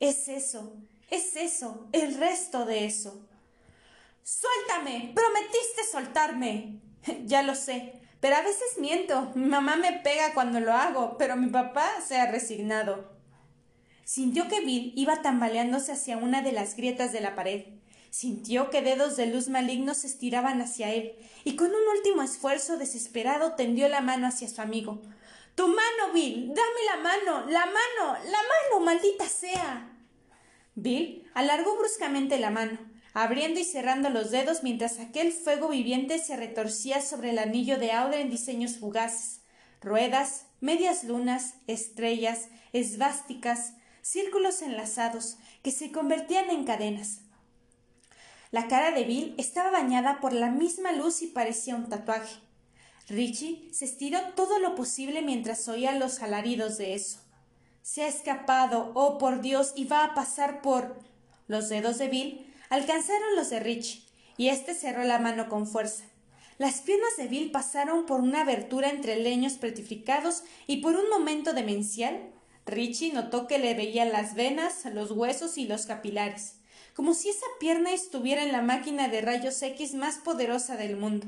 Es eso, es eso, el resto de eso. Suéltame. Prometiste soltarme. ya lo sé, pero a veces miento. Mi mamá me pega cuando lo hago, pero mi papá se ha resignado. Sintió que Bill iba tambaleándose hacia una de las grietas de la pared. Sintió que dedos de luz malignos se estiraban hacia él, y con un último esfuerzo desesperado tendió la mano hacia su amigo. Tu mano, Bill. Dame la mano. La mano. La mano. Maldita sea. Bill alargó bruscamente la mano, abriendo y cerrando los dedos mientras aquel fuego viviente se retorcía sobre el anillo de Audre en diseños fugaces, ruedas, medias lunas, estrellas, esvásticas, círculos enlazados que se convertían en cadenas. La cara de Bill estaba bañada por la misma luz y parecía un tatuaje. Richie se estiró todo lo posible mientras oía los alaridos de eso. Se ha escapado, oh por Dios, y va a pasar por. Los dedos de Bill alcanzaron los de Richie, y éste cerró la mano con fuerza. Las piernas de Bill pasaron por una abertura entre leños petrificados y por un momento demencial, Richie notó que le veía las venas, los huesos y los capilares, como si esa pierna estuviera en la máquina de rayos X más poderosa del mundo.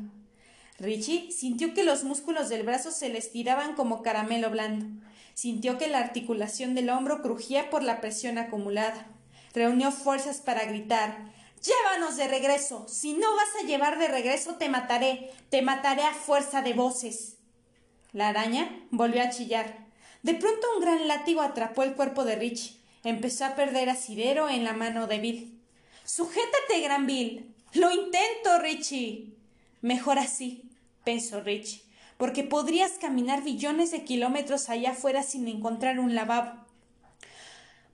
Richie sintió que los músculos del brazo se le estiraban como caramelo blando. Sintió que la articulación del hombro crujía por la presión acumulada. Reunió fuerzas para gritar Llévanos de regreso. Si no vas a llevar de regreso, te mataré. Te mataré a fuerza de voces. La araña volvió a chillar. De pronto un gran látigo atrapó el cuerpo de Richie. Empezó a perder asidero en la mano de Bill. Sujétate, gran Bill. Lo intento, Richie. Mejor así, pensó Richie, porque podrías caminar billones de kilómetros allá afuera sin encontrar un lavabo.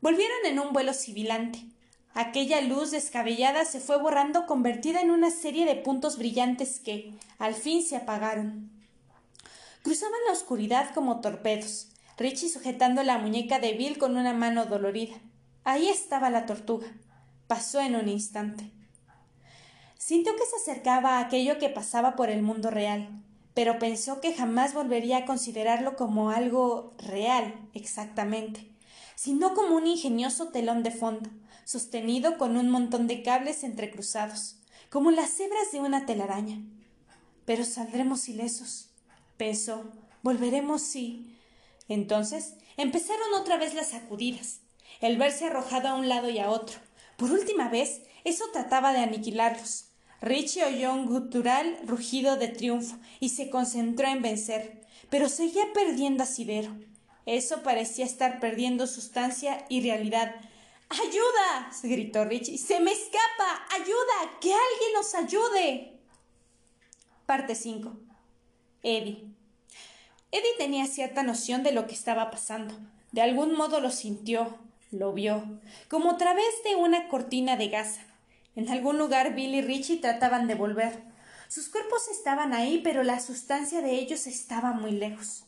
Volvieron en un vuelo sibilante. Aquella luz descabellada se fue borrando convertida en una serie de puntos brillantes que, al fin, se apagaron. Cruzaban la oscuridad como torpedos, Richie sujetando la muñeca de Bill con una mano dolorida. Ahí estaba la tortuga. Pasó en un instante. Sintió que se acercaba a aquello que pasaba por el mundo real, pero pensó que jamás volvería a considerarlo como algo real, exactamente, sino como un ingenioso telón de fondo, sostenido con un montón de cables entrecruzados, como las hebras de una telaraña. Pero saldremos ilesos, pensó. Volveremos sí. Entonces empezaron otra vez las sacudidas, el verse arrojado a un lado y a otro. Por última vez, eso trataba de aniquilarlos. Richie oyó un gutural rugido de triunfo y se concentró en vencer, pero seguía perdiendo asidero. Eso parecía estar perdiendo sustancia y realidad, ¡Ayuda! gritó Richie. ¡Se me escapa! ¡Ayuda! ¡Que alguien nos ayude! Parte 5. Eddie. Eddie tenía cierta noción de lo que estaba pasando. De algún modo lo sintió, lo vio, como a través de una cortina de gasa. En algún lugar Bill y Richie trataban de volver. Sus cuerpos estaban ahí, pero la sustancia de ellos estaba muy lejos.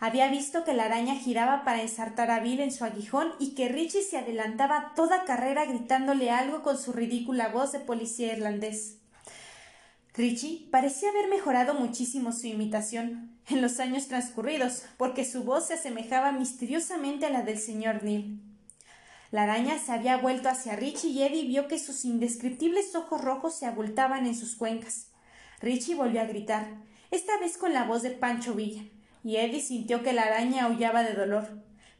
Había visto que la araña giraba para ensartar a Bill en su aguijón y que Richie se adelantaba toda carrera gritándole algo con su ridícula voz de policía irlandés. Richie parecía haber mejorado muchísimo su imitación en los años transcurridos, porque su voz se asemejaba misteriosamente a la del señor Neil. La araña se había vuelto hacia Richie y Eddie vio que sus indescriptibles ojos rojos se abultaban en sus cuencas. Richie volvió a gritar, esta vez con la voz de Pancho Villa y Eddie sintió que la araña aullaba de dolor.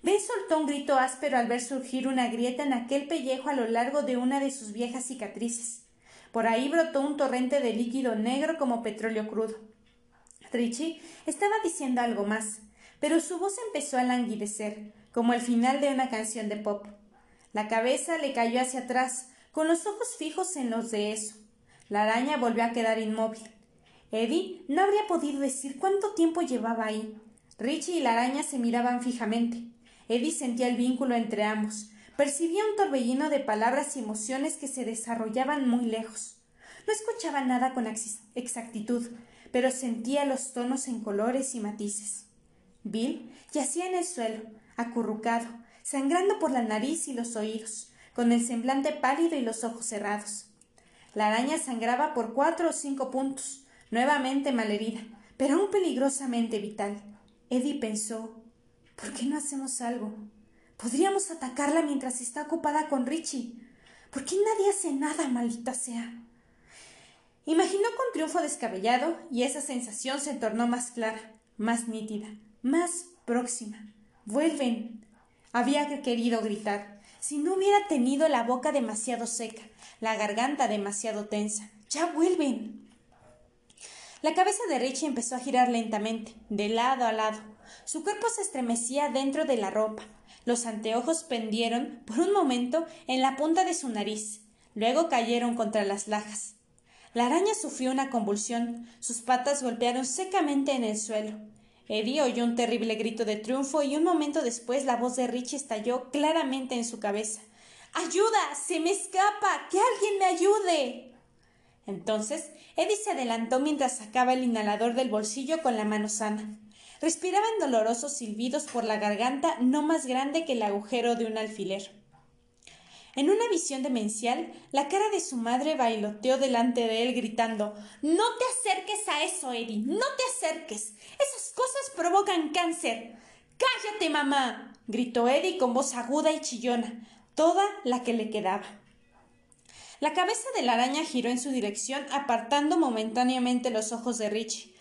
Ben soltó un grito áspero al ver surgir una grieta en aquel pellejo a lo largo de una de sus viejas cicatrices. Por ahí brotó un torrente de líquido negro como petróleo crudo. Richie estaba diciendo algo más, pero su voz empezó a languidecer, como el final de una canción de pop. La cabeza le cayó hacia atrás, con los ojos fijos en los de eso. La araña volvió a quedar inmóvil. Eddie no habría podido decir cuánto tiempo llevaba ahí. Richie y la araña se miraban fijamente. Eddie sentía el vínculo entre ambos. Percibía un torbellino de palabras y emociones que se desarrollaban muy lejos. No escuchaba nada con exactitud, pero sentía los tonos en colores y matices. Bill yacía en el suelo, acurrucado, sangrando por la nariz y los oídos, con el semblante pálido y los ojos cerrados. La araña sangraba por cuatro o cinco puntos, nuevamente malherida, pero aún peligrosamente vital. Eddie pensó ¿Por qué no hacemos algo? Podríamos atacarla mientras está ocupada con Richie. ¿Por qué nadie hace nada, maldita sea? Imaginó con triunfo descabellado y esa sensación se tornó más clara, más nítida, más próxima. Vuelven. Había querido gritar. Si no hubiera tenido la boca demasiado seca, la garganta demasiado tensa. Ya vuelven. La cabeza de Richie empezó a girar lentamente, de lado a lado. Su cuerpo se estremecía dentro de la ropa. Los anteojos pendieron, por un momento, en la punta de su nariz. Luego cayeron contra las lajas. La araña sufrió una convulsión. Sus patas golpearon secamente en el suelo. Eddie oyó un terrible grito de triunfo y un momento después la voz de Richie estalló claramente en su cabeza. ¡Ayuda! ¡Se me escapa! ¡Que alguien me ayude! Entonces, Eddie se adelantó mientras sacaba el inhalador del bolsillo con la mano sana. Respiraban dolorosos silbidos por la garganta no más grande que el agujero de un alfiler. En una visión demencial, la cara de su madre bailoteó delante de él gritando No te acerques a eso, Eddie. No te acerques. Esas cosas provocan cáncer. Cállate, mamá. gritó Eddie con voz aguda y chillona, toda la que le quedaba. La cabeza de la araña giró en su dirección, apartando momentáneamente los ojos de Richie.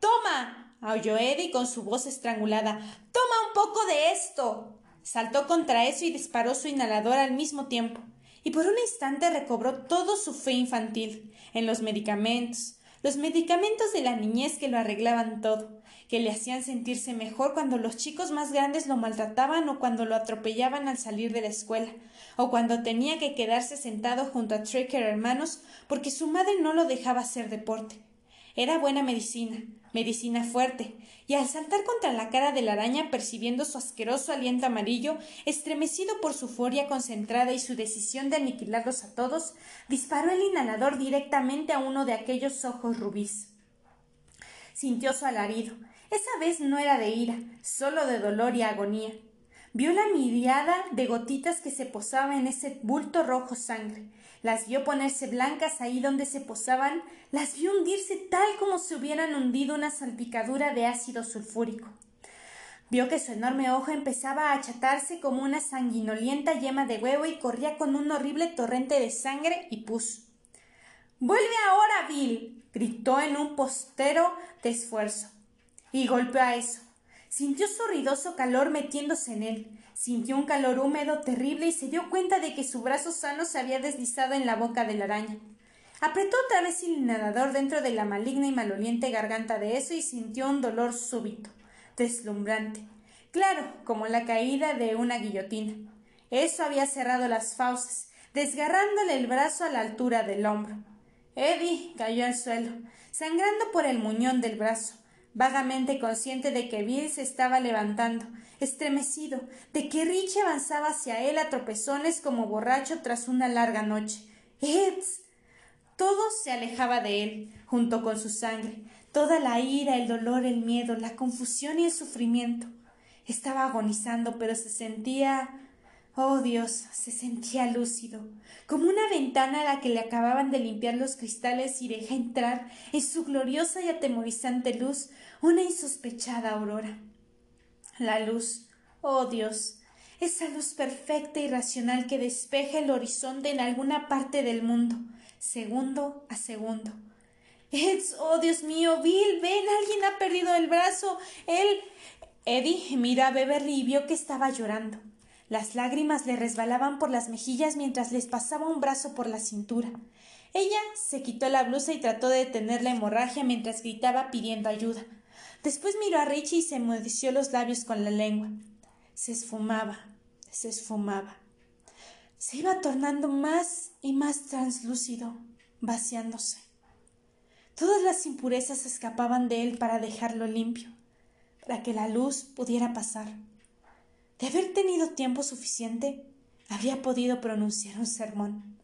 ¡Toma! aulló Eddie con su voz estrangulada. ¡Toma un poco de esto! Saltó contra eso y disparó su inhalador al mismo tiempo, y por un instante recobró todo su fe infantil en los medicamentos, los medicamentos de la niñez que lo arreglaban todo, que le hacían sentirse mejor cuando los chicos más grandes lo maltrataban o cuando lo atropellaban al salir de la escuela, o cuando tenía que quedarse sentado junto a Tricker hermanos porque su madre no lo dejaba hacer deporte. Era buena medicina, medicina fuerte, y al saltar contra la cara de la araña percibiendo su asqueroso aliento amarillo, estremecido por su furia concentrada y su decisión de aniquilarlos a todos, disparó el inhalador directamente a uno de aquellos ojos rubíes. Sintió su alarido. Esa vez no era de ira, solo de dolor y agonía. Vio la miriada de gotitas que se posaba en ese bulto rojo sangre, las vio ponerse blancas ahí donde se posaban, las vio hundirse tal como si hubieran hundido una salpicadura de ácido sulfúrico. Vio que su enorme ojo empezaba a achatarse como una sanguinolienta yema de huevo y corría con un horrible torrente de sangre y pus. Vuelve ahora, Bill. gritó en un postero de esfuerzo. Y golpeó a eso. Sintió su ruidoso calor metiéndose en él. Sintió un calor húmedo terrible y se dio cuenta de que su brazo sano se había deslizado en la boca de la araña. Apretó otra vez el inhalador dentro de la maligna y maloliente garganta de eso y sintió un dolor súbito, deslumbrante, claro, como la caída de una guillotina. Eso había cerrado las fauces, desgarrándole el brazo a la altura del hombro. Eddie cayó al suelo, sangrando por el muñón del brazo, vagamente consciente de que Bill se estaba levantando, estremecido, de que Richie avanzaba hacia él a tropezones como borracho tras una larga noche. ¡Eds! Todo se alejaba de él, junto con su sangre, toda la ira, el dolor, el miedo, la confusión y el sufrimiento. Estaba agonizando, pero se sentía Oh Dios, se sentía lúcido, como una ventana a la que le acababan de limpiar los cristales y deja entrar en su gloriosa y atemorizante luz una insospechada aurora. La luz, oh Dios, esa luz perfecta y racional que despeja el horizonte en alguna parte del mundo, segundo a segundo. Eds, oh Dios mío, Bill, ven, alguien ha perdido el brazo. Él. Eddie miró a Beverly y vio que estaba llorando. Las lágrimas le resbalaban por las mejillas mientras les pasaba un brazo por la cintura. Ella se quitó la blusa y trató de detener la hemorragia mientras gritaba pidiendo ayuda. Después miró a Richie y se mudeció los labios con la lengua. Se esfumaba, se esfumaba. Se iba tornando más y más translúcido, vaciándose. Todas las impurezas escapaban de él para dejarlo limpio, para que la luz pudiera pasar. De haber tenido tiempo suficiente, había podido pronunciar un sermón.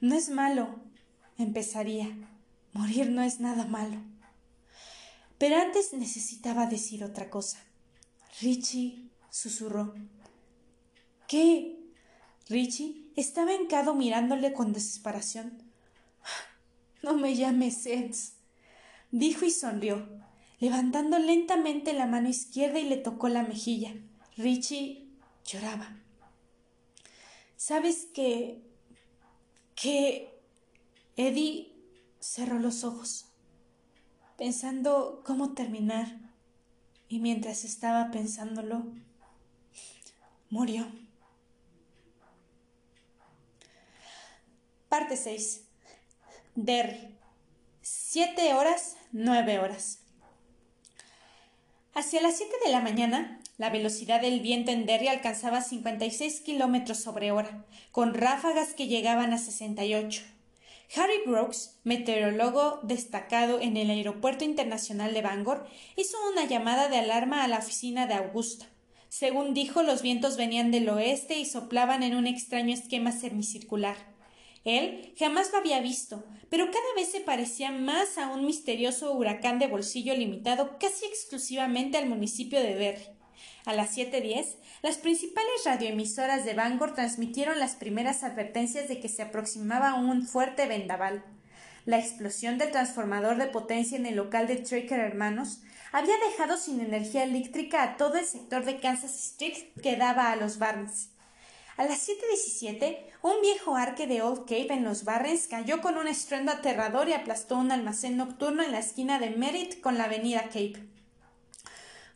No es malo, empezaría. Morir no es nada malo. Pero antes necesitaba decir otra cosa. Richie susurró. ¿Qué? Richie estaba encado mirándole con desesperación. No me llames Eds, dijo y sonrió, levantando lentamente la mano izquierda y le tocó la mejilla. Richie lloraba. ¿Sabes que... que... Eddie cerró los ojos pensando cómo terminar, y mientras estaba pensándolo, murió. Parte 6. Derry. Siete horas, nueve horas. Hacia las siete de la mañana, la velocidad del viento en Derry alcanzaba 56 kilómetros sobre hora, con ráfagas que llegaban a 68. Harry Brooks, meteorólogo destacado en el Aeropuerto Internacional de Bangor, hizo una llamada de alarma a la oficina de Augusta. Según dijo, los vientos venían del oeste y soplaban en un extraño esquema semicircular. Él jamás lo había visto, pero cada vez se parecía más a un misterioso huracán de bolsillo limitado casi exclusivamente al municipio de Derry. A las 7.10, las principales radioemisoras de Bangor transmitieron las primeras advertencias de que se aproximaba un fuerte vendaval. La explosión del transformador de potencia en el local de Tracker Hermanos había dejado sin energía eléctrica a todo el sector de Kansas Street que daba a los Barnes. A las 7.17, un viejo arque de Old Cape en los Barrens cayó con un estruendo aterrador y aplastó un almacén nocturno en la esquina de Merritt con la avenida Cape.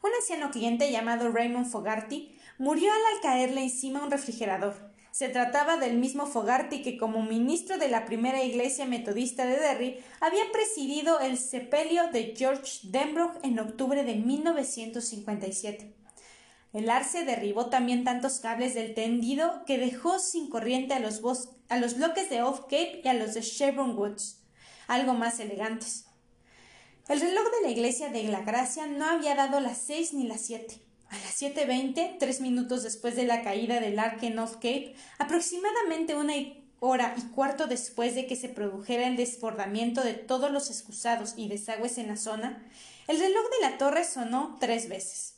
Un anciano cliente llamado Raymond Fogarty murió al caerle encima un refrigerador. Se trataba del mismo Fogarty que, como ministro de la primera iglesia metodista de Derry, había presidido el sepelio de George Denbrough en octubre de 1957. El arce derribó también tantos cables del tendido que dejó sin corriente a los, a los bloques de Off Cape y a los de Chevron Woods, algo más elegantes. El reloj de la iglesia de la Gracia no había dado las seis ni las siete. A las siete veinte, tres minutos después de la caída del arque North Cape, aproximadamente una hora y cuarto después de que se produjera el desbordamiento de todos los excusados y desagües en la zona, el reloj de la torre sonó tres veces.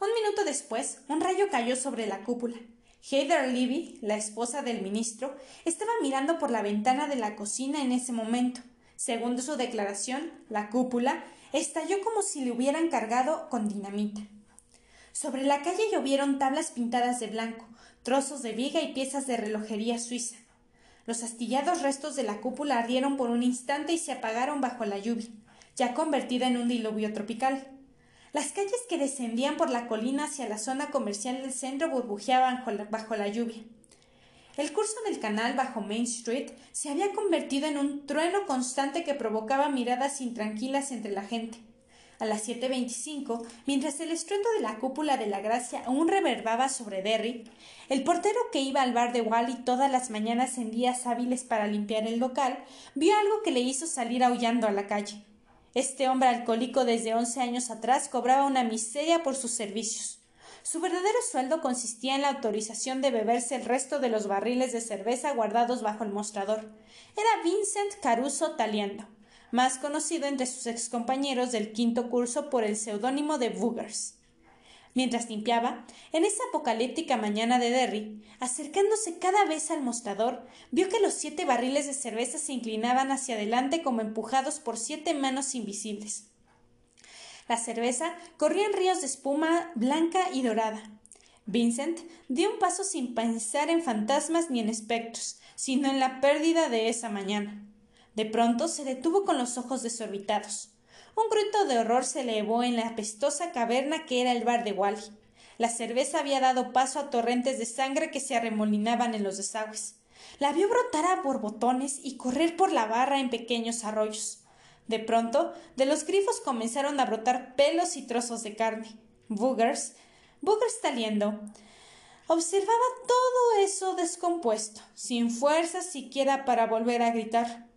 Un minuto después, un rayo cayó sobre la cúpula. Heather Levy, la esposa del ministro, estaba mirando por la ventana de la cocina en ese momento. Según su declaración, la cúpula estalló como si le hubieran cargado con dinamita. Sobre la calle llovieron tablas pintadas de blanco, trozos de viga y piezas de relojería suiza. Los astillados restos de la cúpula ardieron por un instante y se apagaron bajo la lluvia, ya convertida en un diluvio tropical. Las calles que descendían por la colina hacia la zona comercial del centro burbujeaban bajo la lluvia. El curso del canal bajo Main Street se había convertido en un trueno constante que provocaba miradas intranquilas entre la gente. A las 7.25, mientras el estruendo de la cúpula de la Gracia aún reverbaba sobre Derry, el portero que iba al bar de Wally todas las mañanas en días hábiles para limpiar el local, vio algo que le hizo salir aullando a la calle. Este hombre alcohólico desde once años atrás cobraba una miseria por sus servicios. Su verdadero sueldo consistía en la autorización de beberse el resto de los barriles de cerveza guardados bajo el mostrador. Era Vincent Caruso Taliendo, más conocido entre sus excompañeros del quinto curso por el seudónimo de Boogers. Mientras limpiaba, en esa apocalíptica mañana de Derry, acercándose cada vez al mostrador, vio que los siete barriles de cerveza se inclinaban hacia adelante como empujados por siete manos invisibles. La cerveza corría en ríos de espuma blanca y dorada. Vincent dio un paso sin pensar en fantasmas ni en espectros, sino en la pérdida de esa mañana. De pronto se detuvo con los ojos desorbitados. Un grito de horror se elevó en la apestosa caverna que era el bar de Wally. La cerveza había dado paso a torrentes de sangre que se arremolinaban en los desagües. La vio brotar a borbotones y correr por la barra en pequeños arroyos. De pronto, de los grifos comenzaron a brotar pelos y trozos de carne. Boogers, Boogers taliendo, observaba todo eso descompuesto, sin fuerza siquiera para volver a gritar.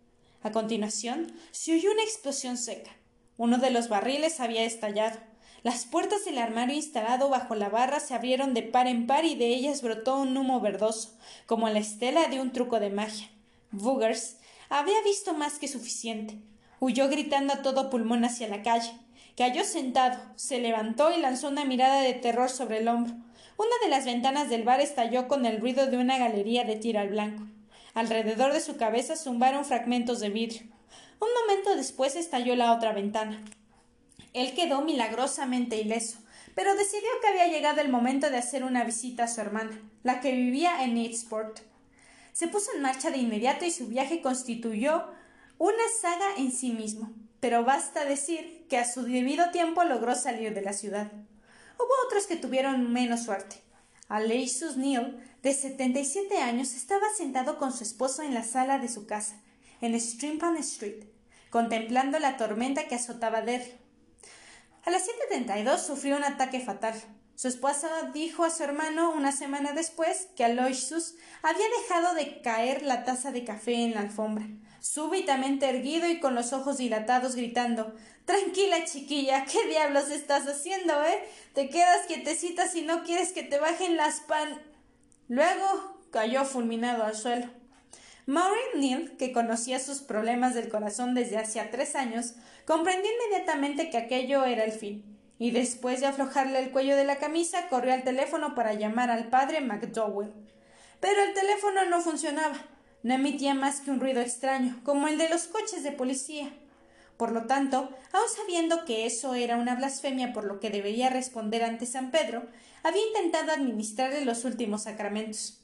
A continuación, se oyó una explosión seca. Uno de los barriles había estallado. Las puertas del armario instalado bajo la barra se abrieron de par en par y de ellas brotó un humo verdoso, como la estela de un truco de magia. Boogers había visto más que suficiente. Huyó gritando a todo pulmón hacia la calle. Cayó sentado, se levantó y lanzó una mirada de terror sobre el hombro. Una de las ventanas del bar estalló con el ruido de una galería de tiro al blanco. Alrededor de su cabeza zumbaron fragmentos de vidrio. Un momento después estalló la otra ventana. Él quedó milagrosamente ileso, pero decidió que había llegado el momento de hacer una visita a su hermana, la que vivía en Eastport. Se puso en marcha de inmediato y su viaje constituyó una saga en sí mismo, pero basta decir que a su debido tiempo logró salir de la ciudad. Hubo otros que tuvieron menos suerte. Alexius Neal, de 77 años, estaba sentado con su esposo en la sala de su casa, en Strimpan Street, contemplando la tormenta que azotaba Derry. A las 7.32 sufrió un ataque fatal. Su esposa dijo a su hermano una semana después que Aloysius había dejado de caer la taza de café en la alfombra, súbitamente erguido y con los ojos dilatados, gritando Tranquila, chiquilla, ¿qué diablos estás haciendo, eh? Te quedas quietecita si no quieres que te bajen las pan. Luego cayó fulminado al suelo. Maureen Neal, que conocía sus problemas del corazón desde hacía tres años, comprendió inmediatamente que aquello era el fin. y después de aflojarle el cuello de la camisa corrió al teléfono para llamar al padre McDowell. Pero el teléfono no funcionaba. No emitía más que un ruido extraño, como el de los coches de policía. Por lo tanto, aun sabiendo que eso era una blasfemia por lo que debería responder ante San Pedro, había intentado administrarle los últimos sacramentos.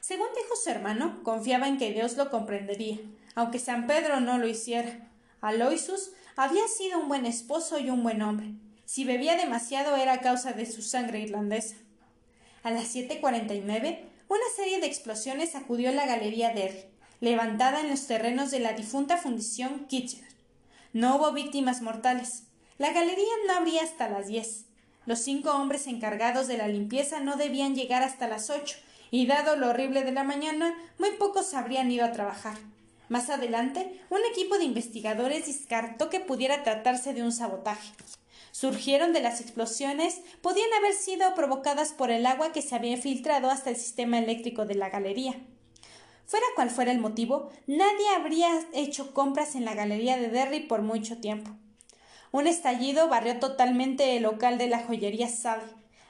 Según dijo su hermano, confiaba en que Dios lo comprendería, aunque San Pedro no lo hiciera. Aloysus había sido un buen esposo y un buen hombre. Si bebía demasiado era a causa de su sangre irlandesa. A las 7.49, una serie de explosiones sacudió la galería Derry, levantada en los terrenos de la difunta fundición Kitchener. No hubo víctimas mortales. La galería no abría hasta las diez. Los cinco hombres encargados de la limpieza no debían llegar hasta las ocho, y dado lo horrible de la mañana, muy pocos habrían ido a trabajar. Más adelante, un equipo de investigadores descartó que pudiera tratarse de un sabotaje. Surgieron de las explosiones podían haber sido provocadas por el agua que se había filtrado hasta el sistema eléctrico de la galería. Fuera cual fuera el motivo, nadie habría hecho compras en la galería de Derry por mucho tiempo. Un estallido barrió totalmente el local de la joyería Sally.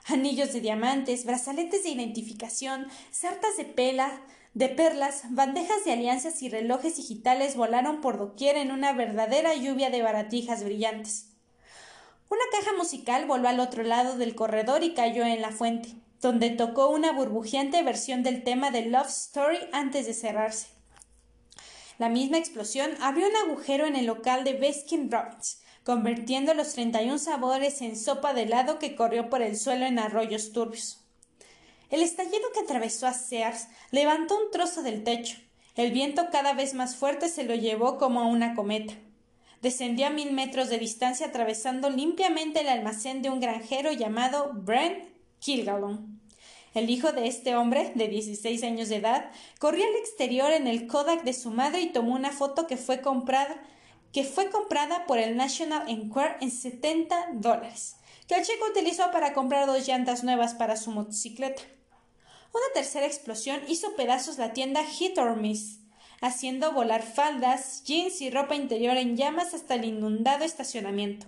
Anillos de diamantes, brazaletes de identificación, sartas de pela, de perlas, bandejas de alianzas y relojes digitales volaron por doquier en una verdadera lluvia de baratijas brillantes. Una caja musical voló al otro lado del corredor y cayó en la fuente donde tocó una burbujeante versión del tema de Love Story antes de cerrarse. La misma explosión abrió un agujero en el local de Baskin Robbins, convirtiendo los 31 sabores en sopa de helado que corrió por el suelo en arroyos turbios. El estallido que atravesó a Sears levantó un trozo del techo. El viento cada vez más fuerte se lo llevó como a una cometa. Descendió a mil metros de distancia atravesando limpiamente el almacén de un granjero llamado Brent Kilgalon. El hijo de este hombre, de 16 años de edad, corrió al exterior en el Kodak de su madre y tomó una foto que fue comprada, que fue comprada por el National Enquirer en 70 dólares, que el chico utilizó para comprar dos llantas nuevas para su motocicleta. Una tercera explosión hizo pedazos la tienda Hit or Miss, haciendo volar faldas, jeans y ropa interior en llamas hasta el inundado estacionamiento.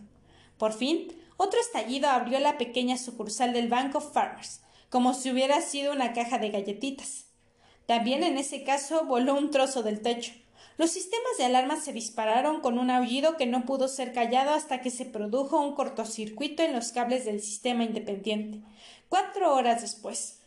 Por fin, otro estallido abrió la pequeña sucursal del Bank of Farmers, como si hubiera sido una caja de galletitas. También en ese caso voló un trozo del techo. Los sistemas de alarma se dispararon con un aullido que no pudo ser callado hasta que se produjo un cortocircuito en los cables del sistema independiente. Cuatro horas después.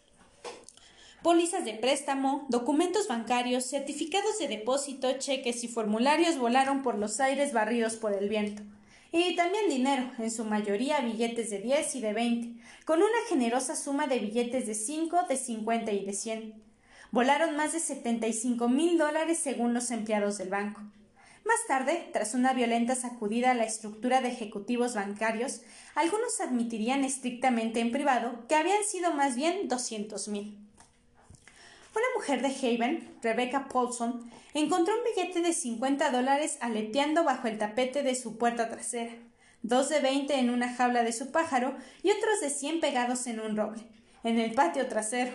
Pólizas de préstamo, documentos bancarios, certificados de depósito, cheques y formularios volaron por los aires barridos por el viento y también dinero, en su mayoría billetes de 10 y de 20, con una generosa suma de billetes de 5, de 50 y de 100. Volaron más de 75 mil dólares según los empleados del banco. Más tarde, tras una violenta sacudida a la estructura de ejecutivos bancarios, algunos admitirían estrictamente en privado que habían sido más bien 200 mil. Mujer de Haven, Rebecca Paulson, encontró un billete de 50 dólares aleteando bajo el tapete de su puerta trasera, dos de 20 en una jaula de su pájaro y otros de 100 pegados en un roble, en el patio trasero.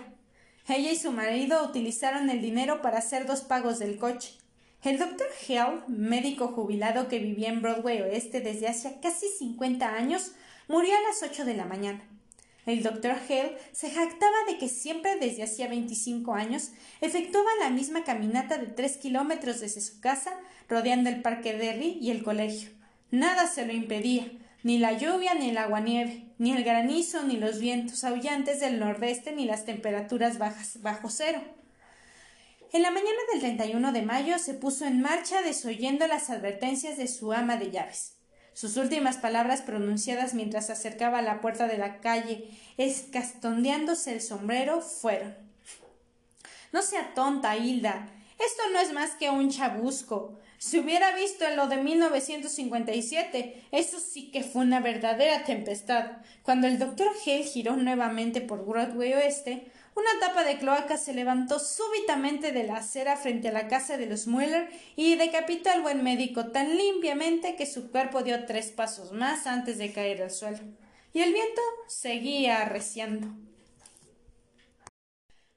Ella y su marido utilizaron el dinero para hacer dos pagos del coche. El doctor Hale, médico jubilado que vivía en Broadway Oeste desde hace casi 50 años, murió a las 8 de la mañana. El doctor Hale se jactaba de que siempre desde hacía 25 años efectuaba la misma caminata de tres kilómetros desde su casa, rodeando el parque Derry y el colegio. Nada se lo impedía, ni la lluvia ni el aguanieve, ni el granizo, ni los vientos aullantes del nordeste, ni las temperaturas bajas bajo cero. En la mañana del 31 de mayo se puso en marcha desoyendo las advertencias de su ama de llaves. Sus últimas palabras pronunciadas mientras se acercaba a la puerta de la calle, escastondeándose el sombrero, fueron No sea tonta, Hilda. Esto no es más que un chabusco. Si hubiera visto en lo de 1957, eso sí que fue una verdadera tempestad. Cuando el doctor Hale giró nuevamente por Broadway Oeste, una tapa de cloaca se levantó súbitamente de la acera frente a la casa de los Mueller y decapitó al buen médico tan limpiamente que su cuerpo dio tres pasos más antes de caer al suelo. Y el viento seguía arreciando.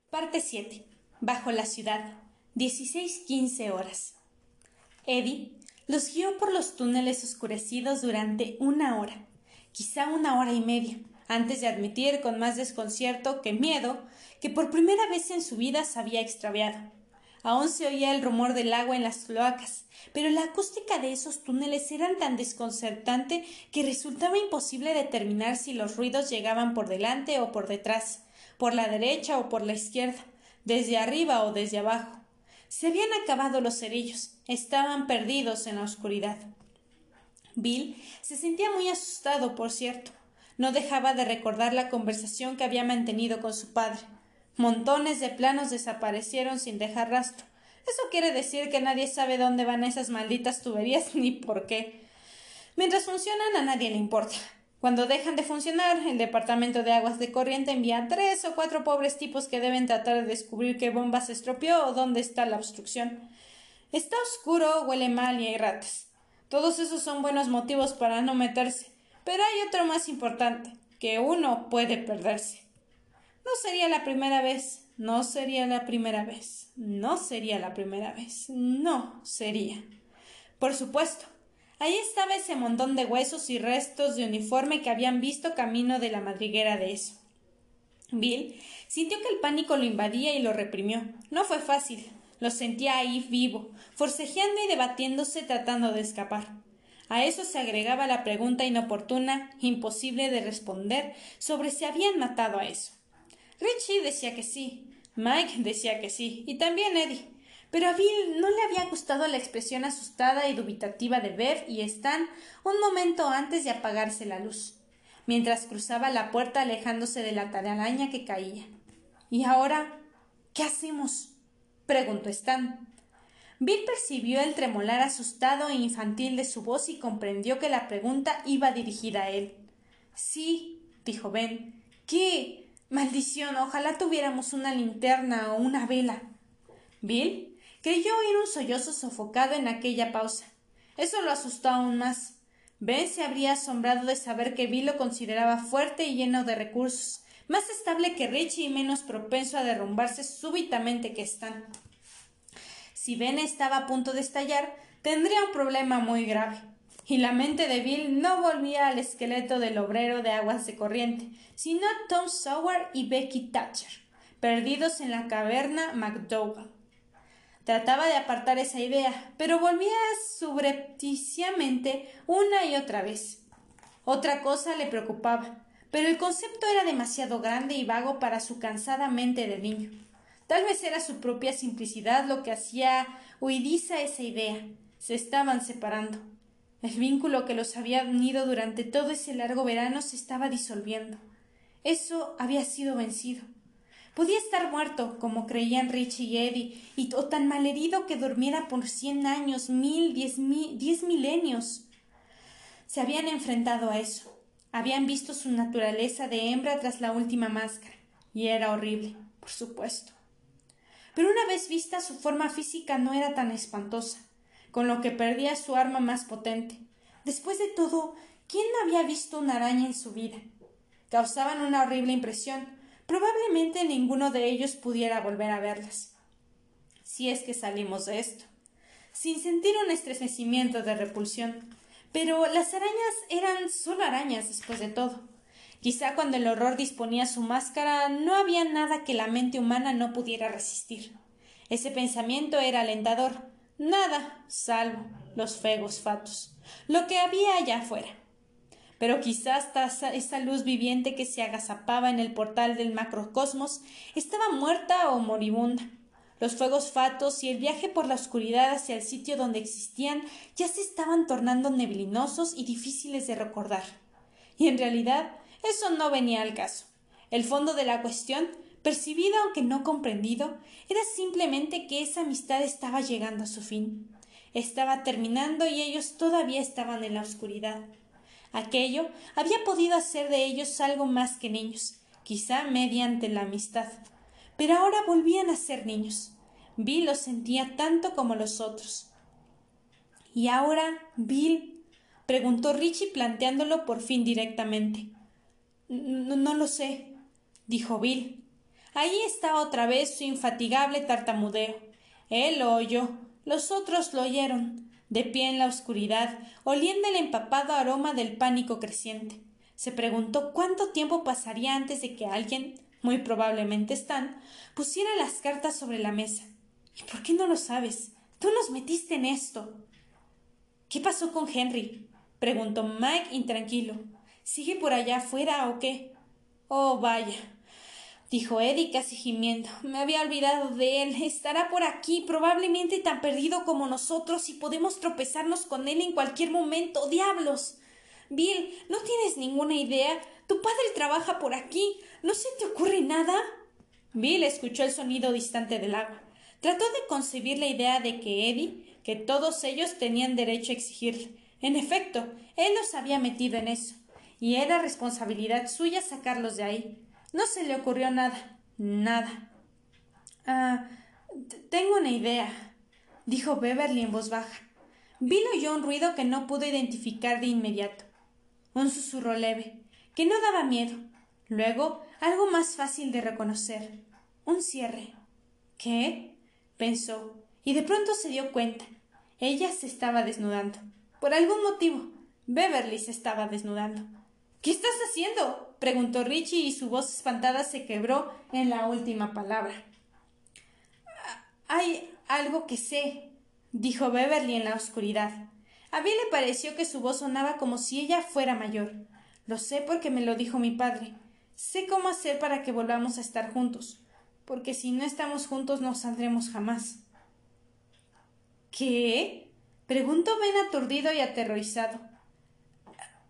Parte 7. Bajo la ciudad. 16-15 horas. Eddie los guió por los túneles oscurecidos durante una hora quizá una hora y media, antes de admitir con más desconcierto que miedo que por primera vez en su vida se había extraviado. Aún se oía el rumor del agua en las cloacas, pero la acústica de esos túneles era tan desconcertante que resultaba imposible determinar si los ruidos llegaban por delante o por detrás, por la derecha o por la izquierda, desde arriba o desde abajo. Se habían acabado los cerillos, estaban perdidos en la oscuridad. Bill se sentía muy asustado, por cierto. No dejaba de recordar la conversación que había mantenido con su padre. Montones de planos desaparecieron sin dejar rastro. Eso quiere decir que nadie sabe dónde van esas malditas tuberías ni por qué. Mientras funcionan a nadie le importa. Cuando dejan de funcionar, el Departamento de Aguas de Corriente envía a tres o cuatro pobres tipos que deben tratar de descubrir qué bomba se estropeó o dónde está la obstrucción. Está oscuro, huele mal y hay ratas. Todos esos son buenos motivos para no meterse. Pero hay otro más importante, que uno puede perderse. No sería la primera vez, no sería la primera vez, no sería la primera vez, no sería. Por supuesto, Ahí estaba ese montón de huesos y restos de uniforme que habían visto camino de la madriguera de eso. Bill sintió que el pánico lo invadía y lo reprimió. No fue fácil. Lo sentía ahí vivo, forcejeando y debatiéndose tratando de escapar. A eso se agregaba la pregunta inoportuna, imposible de responder, sobre si habían matado a eso. Richie decía que sí, Mike decía que sí, y también Eddie. Pero a Bill no le había gustado la expresión asustada y dubitativa de Bev y Stan un momento antes de apagarse la luz, mientras cruzaba la puerta alejándose de la telaraña que caía. ¿Y ahora qué hacemos? preguntó Stan. Bill percibió el tremolar asustado e infantil de su voz y comprendió que la pregunta iba dirigida a él. Sí, dijo Ben. ¿Qué? Maldición, ojalá tuviéramos una linterna o una vela. Bill Creyó oír un sollozo sofocado en aquella pausa. Eso lo asustó aún más. Ben se habría asombrado de saber que Bill lo consideraba fuerte y lleno de recursos, más estable que Richie y menos propenso a derrumbarse súbitamente que Stan. Si Ben estaba a punto de estallar, tendría un problema muy grave. Y la mente de Bill no volvía al esqueleto del obrero de aguas de corriente, sino a Tom Sawyer y Becky Thatcher, perdidos en la caverna McDougall. Trataba de apartar esa idea, pero volvía subrepticiamente una y otra vez. Otra cosa le preocupaba, pero el concepto era demasiado grande y vago para su cansada mente de niño. Tal vez era su propia simplicidad lo que hacía huidiza esa idea. Se estaban separando. El vínculo que los había unido durante todo ese largo verano se estaba disolviendo. Eso había sido vencido. Podía estar muerto, como creían Richie y Eddie, y o tan malherido que durmiera por cien años, mil, diez, mil, diez milenios. Se habían enfrentado a eso. Habían visto su naturaleza de hembra tras la última máscara, y era horrible, por supuesto. Pero una vez vista su forma física no era tan espantosa, con lo que perdía su arma más potente. Después de todo, ¿quién no había visto una araña en su vida? Causaban una horrible impresión, Probablemente ninguno de ellos pudiera volver a verlas. Si es que salimos de esto. Sin sentir un estremecimiento de repulsión. Pero las arañas eran solo arañas después de todo. Quizá cuando el horror disponía su máscara no había nada que la mente humana no pudiera resistir. Ese pensamiento era alentador. Nada, salvo los fegos fatos. Lo que había allá afuera pero quizás esa luz viviente que se agazapaba en el portal del macrocosmos estaba muerta o moribunda. Los fuegos fatos y el viaje por la oscuridad hacia el sitio donde existían ya se estaban tornando neblinosos y difíciles de recordar. Y en realidad eso no venía al caso. El fondo de la cuestión, percibido aunque no comprendido, era simplemente que esa amistad estaba llegando a su fin. Estaba terminando y ellos todavía estaban en la oscuridad. Aquello había podido hacer de ellos algo más que niños, quizá mediante la amistad. Pero ahora volvían a ser niños. Bill los sentía tanto como los otros. ¿Y ahora, Bill? preguntó Richie planteándolo por fin directamente. No, no lo sé, dijo Bill. Ahí está otra vez su infatigable tartamudeo. Él lo oyó, los otros lo oyeron de pie en la oscuridad, oliendo el empapado aroma del pánico creciente. Se preguntó cuánto tiempo pasaría antes de que alguien, muy probablemente Stan, pusiera las cartas sobre la mesa. ¿Y por qué no lo sabes? Tú nos metiste en esto. ¿Qué pasó con Henry? preguntó Mike intranquilo. ¿Sigue por allá afuera o qué? Oh, vaya, dijo Eddie casi gimiendo. Me había olvidado de él. Estará por aquí, probablemente tan perdido como nosotros, y podemos tropezarnos con él en cualquier momento. ¡Diablos! Bill, ¿no tienes ninguna idea? Tu padre trabaja por aquí. ¿No se te ocurre nada? Bill escuchó el sonido distante del agua. Trató de concebir la idea de que Eddie, que todos ellos tenían derecho a exigirle. En efecto, él los había metido en eso, y era responsabilidad suya sacarlos de ahí. No se le ocurrió nada, nada. Ah, tengo una idea, dijo Beverly en voz baja. Bill oyó un ruido que no pudo identificar de inmediato. Un susurro leve, que no daba miedo. Luego, algo más fácil de reconocer. Un cierre. ¿Qué? pensó, y de pronto se dio cuenta. Ella se estaba desnudando. Por algún motivo, Beverly se estaba desnudando. ¿Qué estás haciendo? Preguntó Richie y su voz espantada se quebró en la última palabra. Hay algo que sé, dijo Beverly en la oscuridad. A Bill le pareció que su voz sonaba como si ella fuera mayor. Lo sé porque me lo dijo mi padre. Sé cómo hacer para que volvamos a estar juntos, porque si no estamos juntos no saldremos jamás. ¿Qué? preguntó Ben aturdido y aterrorizado.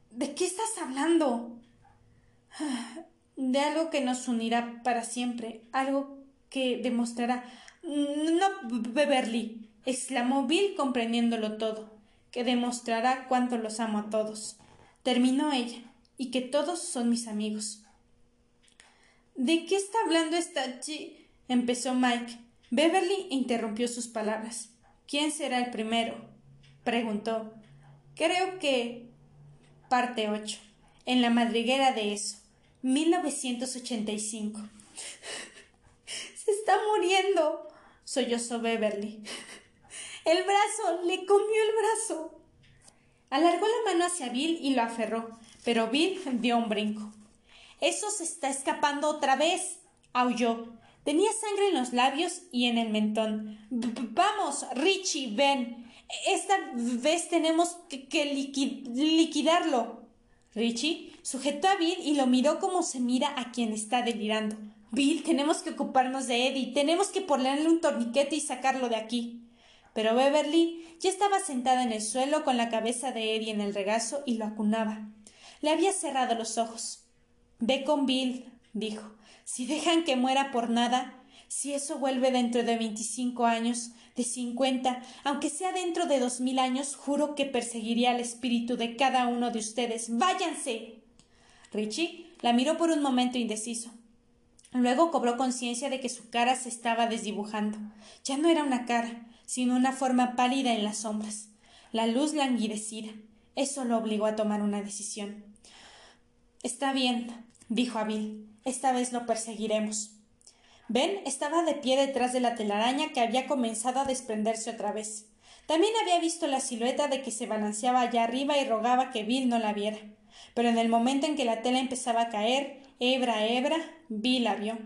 ¿De qué estás hablando? De algo que nos unirá para siempre, algo que demostrará. No, Beverly, exclamó Bill comprendiéndolo todo, que demostrará cuánto los amo a todos. Terminó ella, y que todos son mis amigos. ¿De qué está hablando esta chi? empezó Mike. Beverly interrumpió sus palabras. ¿Quién será el primero? preguntó. Creo que Parte 8. En la madriguera de eso. 1985. Se está muriendo. sollozó Beverly. El brazo. Le comió el brazo. Alargó la mano hacia Bill y lo aferró, pero Bill dio un brinco. Eso se está escapando otra vez. aulló. Tenía sangre en los labios y en el mentón. Vamos, Richie, ven. Esta vez tenemos que, liquidarlo. Richie sujetó a Bill y lo miró como se mira a quien está delirando. Bill, tenemos que ocuparnos de Eddie, tenemos que ponerle un torniquete y sacarlo de aquí. Pero Beverly ya estaba sentada en el suelo con la cabeza de Eddie en el regazo y lo acunaba. Le había cerrado los ojos. Ve con Bill, dijo. Si dejan que muera por nada, si eso vuelve dentro de veinticinco años, de cincuenta, aunque sea dentro de dos mil años, juro que perseguiría al espíritu de cada uno de ustedes. ¡Váyanse! Richie la miró por un momento indeciso. Luego cobró conciencia de que su cara se estaba desdibujando. Ya no era una cara, sino una forma pálida en las sombras. La luz languidecida. Eso lo obligó a tomar una decisión. Está bien, dijo a Bill. Esta vez lo perseguiremos. Ben estaba de pie detrás de la telaraña que había comenzado a desprenderse otra vez. También había visto la silueta de que se balanceaba allá arriba y rogaba que Bill no la viera. Pero en el momento en que la tela empezaba a caer, hebra a hebra, Bill la vio.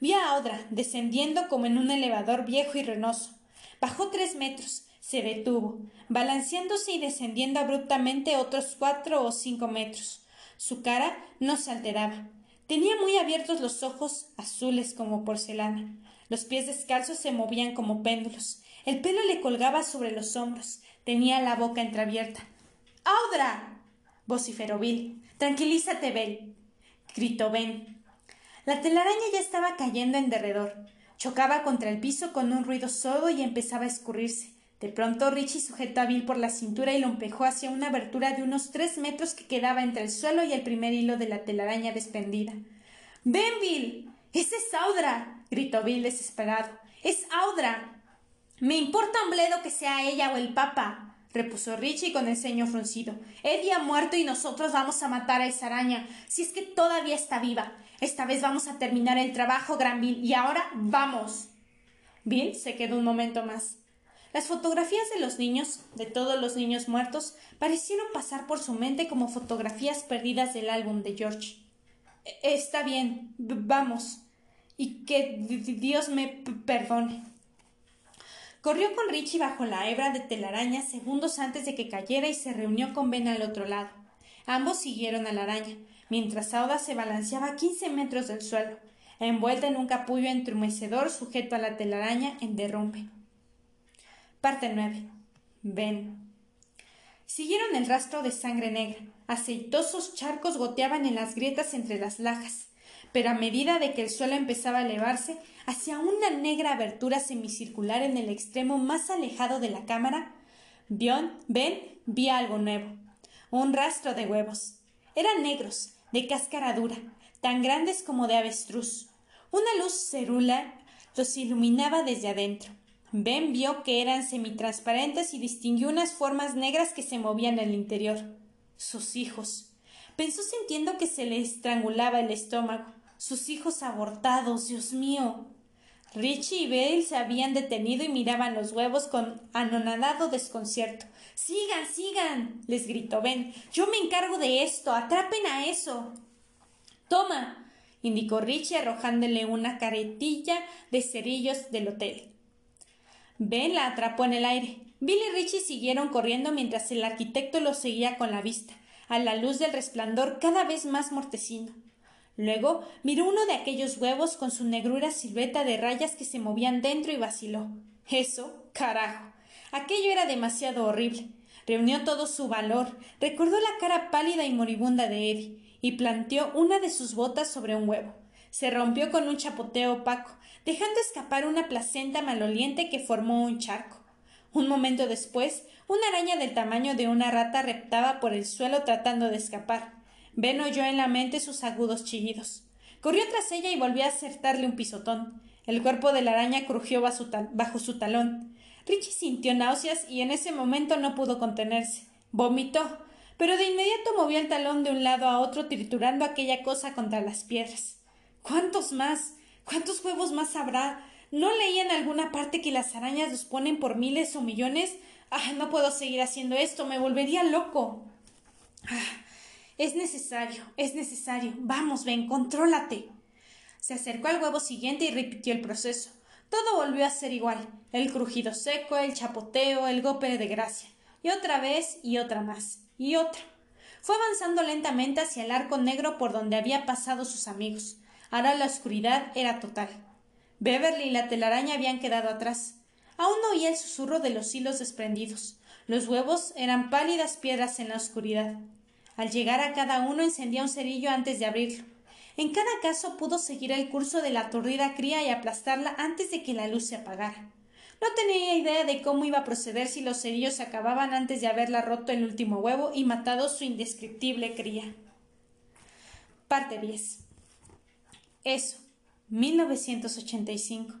Vio a Audra descendiendo como en un elevador viejo y renoso. Bajó tres metros, se detuvo, balanceándose y descendiendo abruptamente otros cuatro o cinco metros. Su cara no se alteraba, Tenía muy abiertos los ojos, azules como porcelana. Los pies descalzos se movían como péndulos. El pelo le colgaba sobre los hombros. Tenía la boca entreabierta. ¡Audra! vociferó Bill. Tranquilízate, Ben. gritó Ben. La telaraña ya estaba cayendo en derredor. Chocaba contra el piso con un ruido sordo y empezaba a escurrirse. De pronto Richie sujetó a Bill por la cintura y lo empujó hacia una abertura de unos tres metros que quedaba entre el suelo y el primer hilo de la telaraña despendida. ¡Ven, Bill! ¡Ese es Audra! gritó Bill desesperado. ¡Es Audra! Me importa un bledo que sea ella o el papa, repuso Richie con el ceño fruncido. Eddie ha muerto y nosotros vamos a matar a esa araña, si es que todavía está viva. Esta vez vamos a terminar el trabajo, Gran Bill, y ahora vamos. Bill se quedó un momento más. Las fotografías de los niños, de todos los niños muertos, parecieron pasar por su mente como fotografías perdidas del álbum de George. E, está bien, vamos. Y que Dios me perdone. Corrió con Richie bajo la hebra de telaraña segundos antes de que cayera y se reunió con Ben al otro lado. Ambos siguieron a la araña, mientras Sauda se balanceaba a quince metros del suelo, envuelta en un capullo entrumecedor sujeto a la telaraña en derrumbe. Parte 9. Ben. Siguieron el rastro de sangre negra. Aceitosos charcos goteaban en las grietas entre las lajas pero a medida de que el suelo empezaba a elevarse hacia una negra abertura semicircular en el extremo más alejado de la cámara, Ben vio algo nuevo. Un rastro de huevos. Eran negros, de cáscara dura, tan grandes como de avestruz. Una luz cerula los iluminaba desde adentro. Ben vio que eran semitransparentes y distinguió unas formas negras que se movían en el interior. Sus hijos. Pensó sintiendo que se le estrangulaba el estómago sus hijos abortados, Dios mío. Richie y Bale se habían detenido y miraban los huevos con anonadado desconcierto. Sigan, sigan. les gritó Ben. Yo me encargo de esto. Atrapen a eso. Toma. indicó Richie arrojándole una caretilla de cerillos del hotel. Ben la atrapó en el aire. Bill y Richie siguieron corriendo mientras el arquitecto los seguía con la vista, a la luz del resplandor cada vez más mortecino. Luego miró uno de aquellos huevos con su negrura silueta de rayas que se movían dentro y vaciló. Eso, carajo. Aquello era demasiado horrible. Reunió todo su valor, recordó la cara pálida y moribunda de Eddie, y planteó una de sus botas sobre un huevo. Se rompió con un chapoteo opaco, dejando escapar una placenta maloliente que formó un charco. Un momento después, una araña del tamaño de una rata reptaba por el suelo tratando de escapar. Ben oyó en la mente sus agudos chillidos. Corrió tras ella y volvió a acertarle un pisotón. El cuerpo de la araña crujió bajo su talón. Richie sintió náuseas y en ese momento no pudo contenerse. Vomitó, pero de inmediato movió el talón de un lado a otro triturando aquella cosa contra las piedras. ¿Cuántos más? ¿Cuántos huevos más habrá? ¿No leía en alguna parte que las arañas los ponen por miles o millones? Ah, no puedo seguir haciendo esto, me volvería loco. Ah, es necesario, es necesario. Vamos, ven, contrólate. Se acercó al huevo siguiente y repitió el proceso. Todo volvió a ser igual. El crujido seco, el chapoteo, el golpe de gracia. Y otra vez y otra más. Y otra. Fue avanzando lentamente hacia el arco negro por donde había pasado sus amigos. Ahora la oscuridad era total. Beverly y la telaraña habían quedado atrás. Aún oía el susurro de los hilos desprendidos. Los huevos eran pálidas piedras en la oscuridad. Al llegar a cada uno encendía un cerillo antes de abrirlo. En cada caso pudo seguir el curso de la aturdida cría y aplastarla antes de que la luz se apagara. No tenía idea de cómo iba a proceder si los cerillos se acababan antes de haberla roto el último huevo y matado su indescriptible cría. Parte 10. Eso. 1985.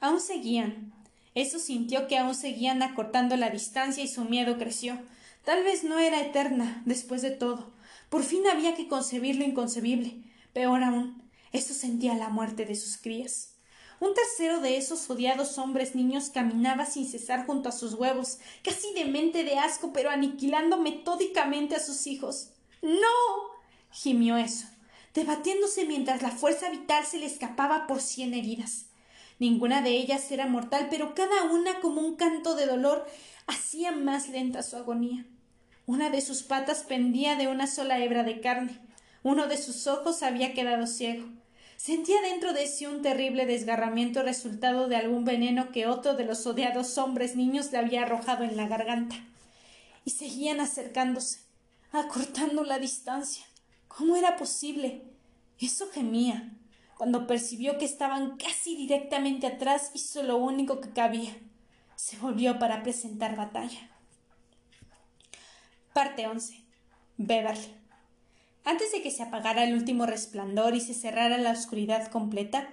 Aún seguían. Eso sintió que aún seguían acortando la distancia y su miedo creció. Tal vez no era eterna, después de todo. Por fin había que concebir lo inconcebible. Peor aún, eso sentía la muerte de sus crías. Un tercero de esos odiados hombres niños caminaba sin cesar junto a sus huevos, casi demente de asco, pero aniquilando metódicamente a sus hijos. ¡No! gimió eso, debatiéndose mientras la fuerza vital se le escapaba por cien heridas. Ninguna de ellas era mortal, pero cada una como un canto de dolor hacía más lenta su agonía. Una de sus patas pendía de una sola hebra de carne. Uno de sus ojos había quedado ciego. Sentía dentro de sí un terrible desgarramiento resultado de algún veneno que otro de los odiados hombres niños le había arrojado en la garganta. Y seguían acercándose, acortando la distancia. ¿Cómo era posible? Eso gemía. Cuando percibió que estaban casi directamente atrás, hizo lo único que cabía. Se volvió para presentar batalla. Parte 11. Beverly. Antes de que se apagara el último resplandor y se cerrara la oscuridad completa,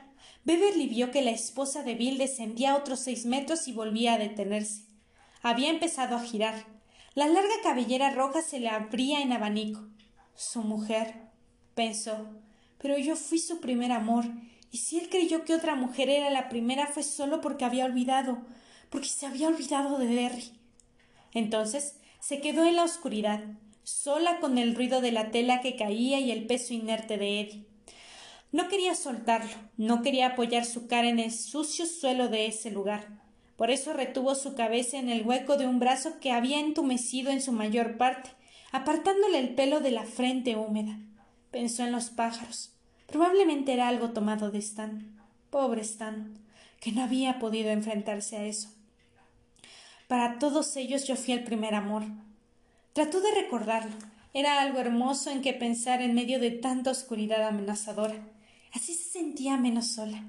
Beverly vio que la esposa de Bill descendía otros seis metros y volvía a detenerse. Había empezado a girar. La larga cabellera roja se le abría en abanico. Su mujer, pensó, pero yo fui su primer amor, y si él creyó que otra mujer era la primera fue solo porque había olvidado, porque se había olvidado de Derry. Entonces se quedó en la oscuridad, sola con el ruido de la tela que caía y el peso inerte de Eddie. No quería soltarlo, no quería apoyar su cara en el sucio suelo de ese lugar. Por eso retuvo su cabeza en el hueco de un brazo que había entumecido en su mayor parte, apartándole el pelo de la frente húmeda. Pensó en los pájaros. Probablemente era algo tomado de Stan. Pobre Stan, que no había podido enfrentarse a eso. Para todos ellos yo fui el primer amor. Trató de recordarlo. Era algo hermoso en que pensar en medio de tanta oscuridad amenazadora. Así se sentía menos sola.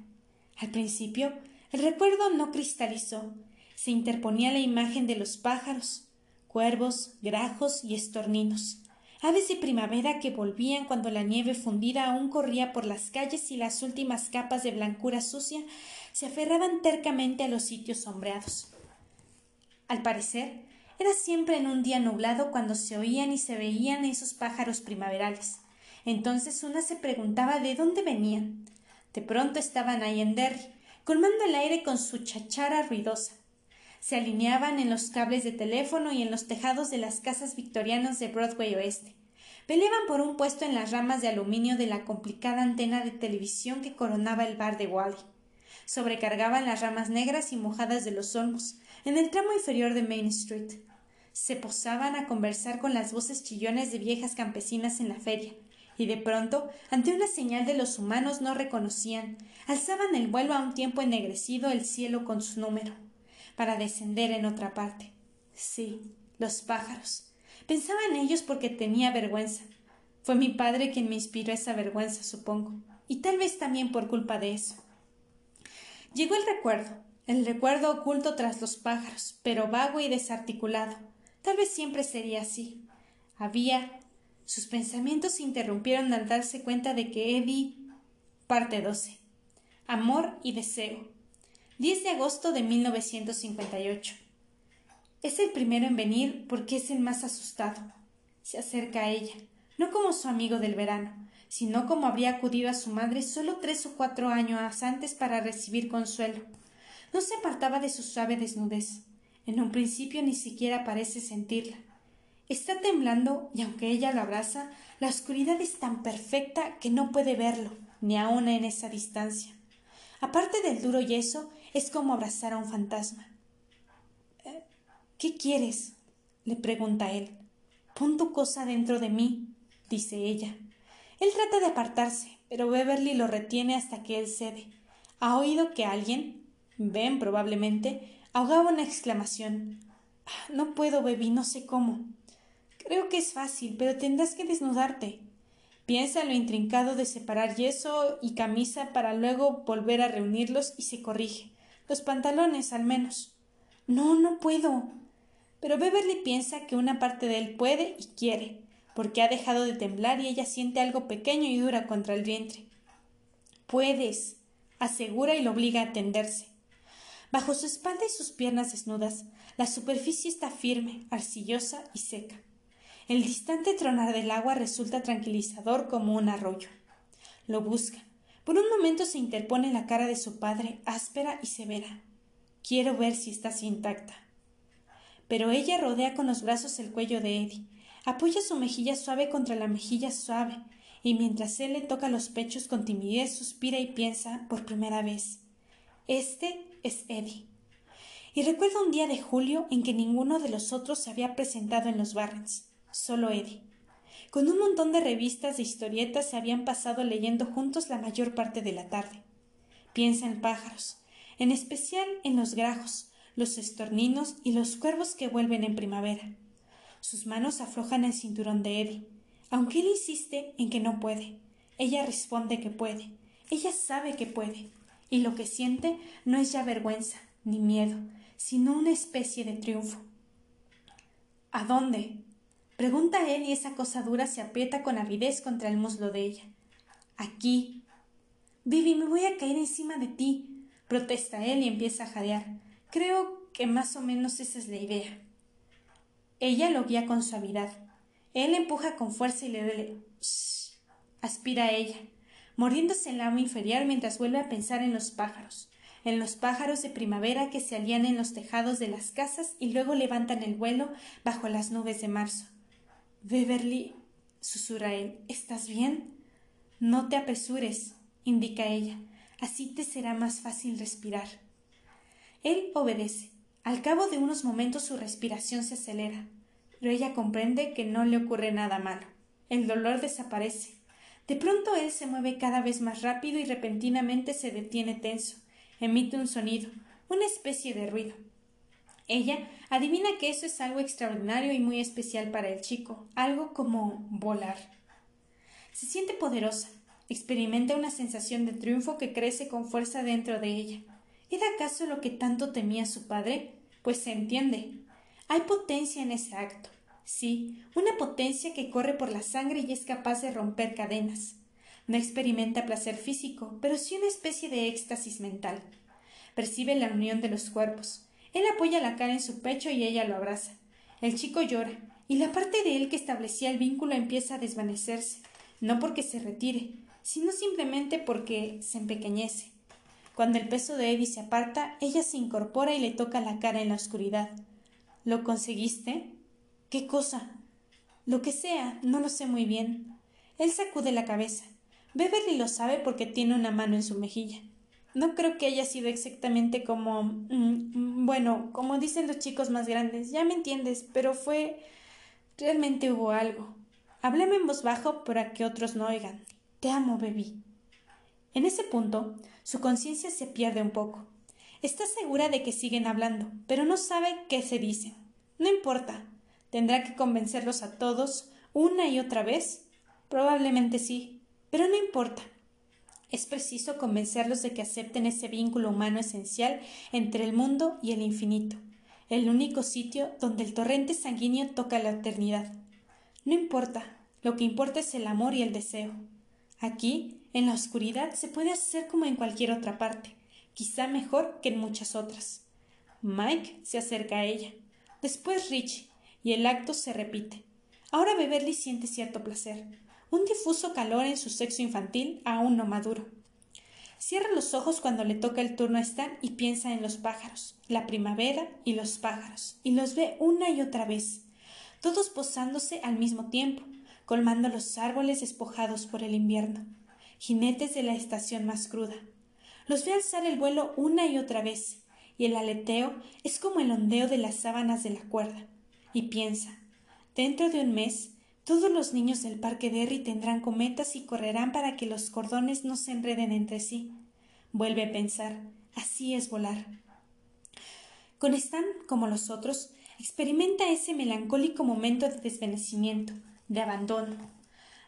Al principio, el recuerdo no cristalizó. Se interponía la imagen de los pájaros, cuervos, grajos y estorninos, aves de primavera que volvían cuando la nieve fundida aún corría por las calles y las últimas capas de blancura sucia se aferraban tercamente a los sitios sombreados. Al parecer, era siempre en un día nublado cuando se oían y se veían esos pájaros primaverales. Entonces una se preguntaba de dónde venían. De pronto estaban ahí en Derry, colmando el aire con su chachara ruidosa se alineaban en los cables de teléfono y en los tejados de las casas victorianas de Broadway Oeste. Peleaban por un puesto en las ramas de aluminio de la complicada antena de televisión que coronaba el bar de Wally. Sobrecargaban las ramas negras y mojadas de los olmos, en el tramo inferior de Main Street. Se posaban a conversar con las voces chillones de viejas campesinas en la feria, y de pronto, ante una señal de los humanos no reconocían, alzaban el vuelo a un tiempo ennegrecido el cielo con su número para descender en otra parte. Sí, los pájaros. Pensaba en ellos porque tenía vergüenza. Fue mi padre quien me inspiró esa vergüenza, supongo, y tal vez también por culpa de eso. Llegó el recuerdo, el recuerdo oculto tras los pájaros, pero vago y desarticulado. Tal vez siempre sería así. Había. Sus pensamientos se interrumpieron al darse cuenta de que Eddie. Parte 12. Amor y deseo. 10 de agosto de 1958. Es el primero en venir porque es el más asustado. Se acerca a ella, no como su amigo del verano, sino como habría acudido a su madre solo tres o cuatro años antes para recibir consuelo. No se apartaba de su suave desnudez. En un principio ni siquiera parece sentirla. Está temblando y aunque ella lo abraza, la oscuridad es tan perfecta que no puede verlo, ni aun en esa distancia. Aparte del duro yeso, es como abrazar a un fantasma. Eh, ¿Qué quieres? le pregunta él. Pon tu cosa dentro de mí, dice ella. Él trata de apartarse, pero Beverly lo retiene hasta que él cede. Ha oído que alguien, Ben probablemente, ahogaba una exclamación. Ah, no puedo, Baby, no sé cómo. Creo que es fácil, pero tendrás que desnudarte. Piensa en lo intrincado de separar yeso y camisa para luego volver a reunirlos y se corrige. Los pantalones, al menos. No, no puedo. Pero Beverly piensa que una parte de él puede y quiere, porque ha dejado de temblar y ella siente algo pequeño y dura contra el vientre. Puedes, asegura y lo obliga a tenderse. Bajo su espalda y sus piernas desnudas, la superficie está firme, arcillosa y seca. El distante tronar del agua resulta tranquilizador como un arroyo. Lo busca, por un momento se interpone la cara de su padre, áspera y severa. Quiero ver si estás intacta. Pero ella rodea con los brazos el cuello de Eddie, apoya su mejilla suave contra la mejilla suave, y mientras él le toca los pechos con timidez suspira y piensa por primera vez Este es Eddie. Y recuerda un día de julio en que ninguno de los otros se había presentado en los Barrens, solo Eddie. Con un montón de revistas de historietas se habían pasado leyendo juntos la mayor parte de la tarde. Piensa en pájaros, en especial en los grajos, los estorninos y los cuervos que vuelven en primavera. Sus manos aflojan el cinturón de Eddie, aunque él insiste en que no puede. Ella responde que puede. Ella sabe que puede. Y lo que siente no es ya vergüenza ni miedo, sino una especie de triunfo. ¿A dónde? Pregunta él y esa cosa dura se aprieta con avidez contra el muslo de ella. Aquí. Vivi, me voy a caer encima de ti. protesta él y empieza a jadear. Creo que más o menos esa es la idea. Ella lo guía con suavidad. Él empuja con fuerza y le duele. Aspira a ella, mordiéndose el lado inferior mientras vuelve a pensar en los pájaros. en los pájaros de primavera que se alían en los tejados de las casas y luego levantan el vuelo bajo las nubes de marzo. Beverly, susurra él, ¿estás bien? No te apresures, indica ella, así te será más fácil respirar. Él obedece. Al cabo de unos momentos su respiración se acelera, pero ella comprende que no le ocurre nada malo. El dolor desaparece. De pronto él se mueve cada vez más rápido y repentinamente se detiene tenso. Emite un sonido, una especie de ruido. Ella adivina que eso es algo extraordinario y muy especial para el chico, algo como volar. Se siente poderosa, experimenta una sensación de triunfo que crece con fuerza dentro de ella. ¿Era acaso lo que tanto temía su padre? Pues se entiende. Hay potencia en ese acto. Sí, una potencia que corre por la sangre y es capaz de romper cadenas. No experimenta placer físico, pero sí una especie de éxtasis mental. Percibe la unión de los cuerpos. Él apoya la cara en su pecho y ella lo abraza. El chico llora, y la parte de él que establecía el vínculo empieza a desvanecerse, no porque se retire, sino simplemente porque se empequeñece. Cuando el peso de Eddie se aparta, ella se incorpora y le toca la cara en la oscuridad. ¿Lo conseguiste? ¿Qué cosa? Lo que sea, no lo sé muy bien. Él sacude la cabeza. Beverly lo sabe porque tiene una mano en su mejilla. No creo que haya sido exactamente como. Mm, bueno, como dicen los chicos más grandes, ya me entiendes, pero fue. Realmente hubo algo. Háblame en voz bajo para que otros no oigan. Te amo, baby. En ese punto, su conciencia se pierde un poco. Está segura de que siguen hablando, pero no sabe qué se dicen. No importa. ¿Tendrá que convencerlos a todos una y otra vez? Probablemente sí, pero no importa. Es preciso convencerlos de que acepten ese vínculo humano esencial entre el mundo y el infinito, el único sitio donde el torrente sanguíneo toca la eternidad. No importa, lo que importa es el amor y el deseo. Aquí en la oscuridad se puede hacer como en cualquier otra parte, quizá mejor que en muchas otras. Mike se acerca a ella, después Richie, y el acto se repite. Ahora Beverly siente cierto placer, un difuso calor en su sexo infantil aún no maduro. Cierra los ojos cuando le toca el turno a Stan y piensa en los pájaros, la primavera y los pájaros, y los ve una y otra vez, todos posándose al mismo tiempo, colmando los árboles despojados por el invierno jinetes de la estación más cruda. Los ve alzar el vuelo una y otra vez, y el aleteo es como el ondeo de las sábanas de la cuerda. Y piensa, dentro de un mes, todos los niños del parque Derry tendrán cometas y correrán para que los cordones no se enreden entre sí. Vuelve a pensar, así es volar. Con Stan, como los otros, experimenta ese melancólico momento de desvanecimiento, de abandono,